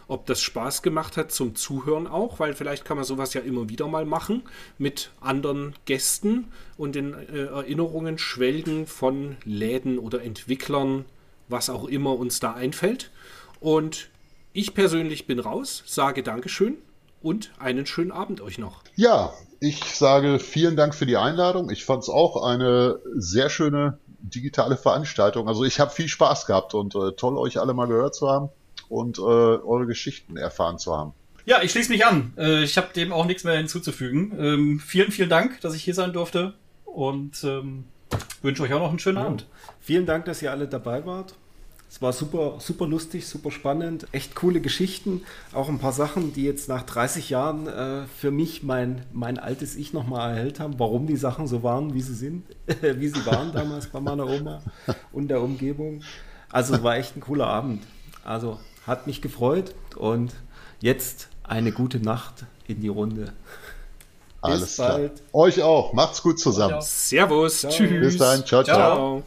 Ob das Spaß gemacht hat zum Zuhören auch, weil vielleicht kann man sowas ja immer wieder mal machen mit anderen Gästen und in äh, Erinnerungen schwelgen von Läden oder Entwicklern, was auch immer uns da einfällt. Und ich persönlich bin raus, sage Dankeschön und einen schönen Abend euch noch. Ja, ich sage vielen Dank für die Einladung. Ich fand es auch eine sehr schöne digitale Veranstaltung. Also ich habe viel Spaß gehabt und äh, toll, euch alle mal gehört zu haben und äh, eure Geschichten erfahren zu haben. Ja, ich schließe mich an. Äh, ich habe dem auch nichts mehr hinzuzufügen. Ähm, vielen, vielen Dank, dass ich hier sein durfte und ähm, wünsche euch auch noch einen schönen Abend. Vielen Dank, dass ihr alle dabei wart. Es war super, super lustig, super spannend, echt coole Geschichten. Auch ein paar Sachen, die jetzt nach 30 Jahren äh, für mich mein, mein altes Ich nochmal erhellt haben, warum die Sachen so waren, wie sie sind, wie sie waren damals bei meiner Oma und der Umgebung. Also es war echt ein cooler Abend. Also hat mich gefreut und jetzt eine gute Nacht in die Runde. Alles klar. bald. Euch auch. Macht's gut zusammen. Servus, Ciao. tschüss. Bis dahin. Ciao, ciao. ciao.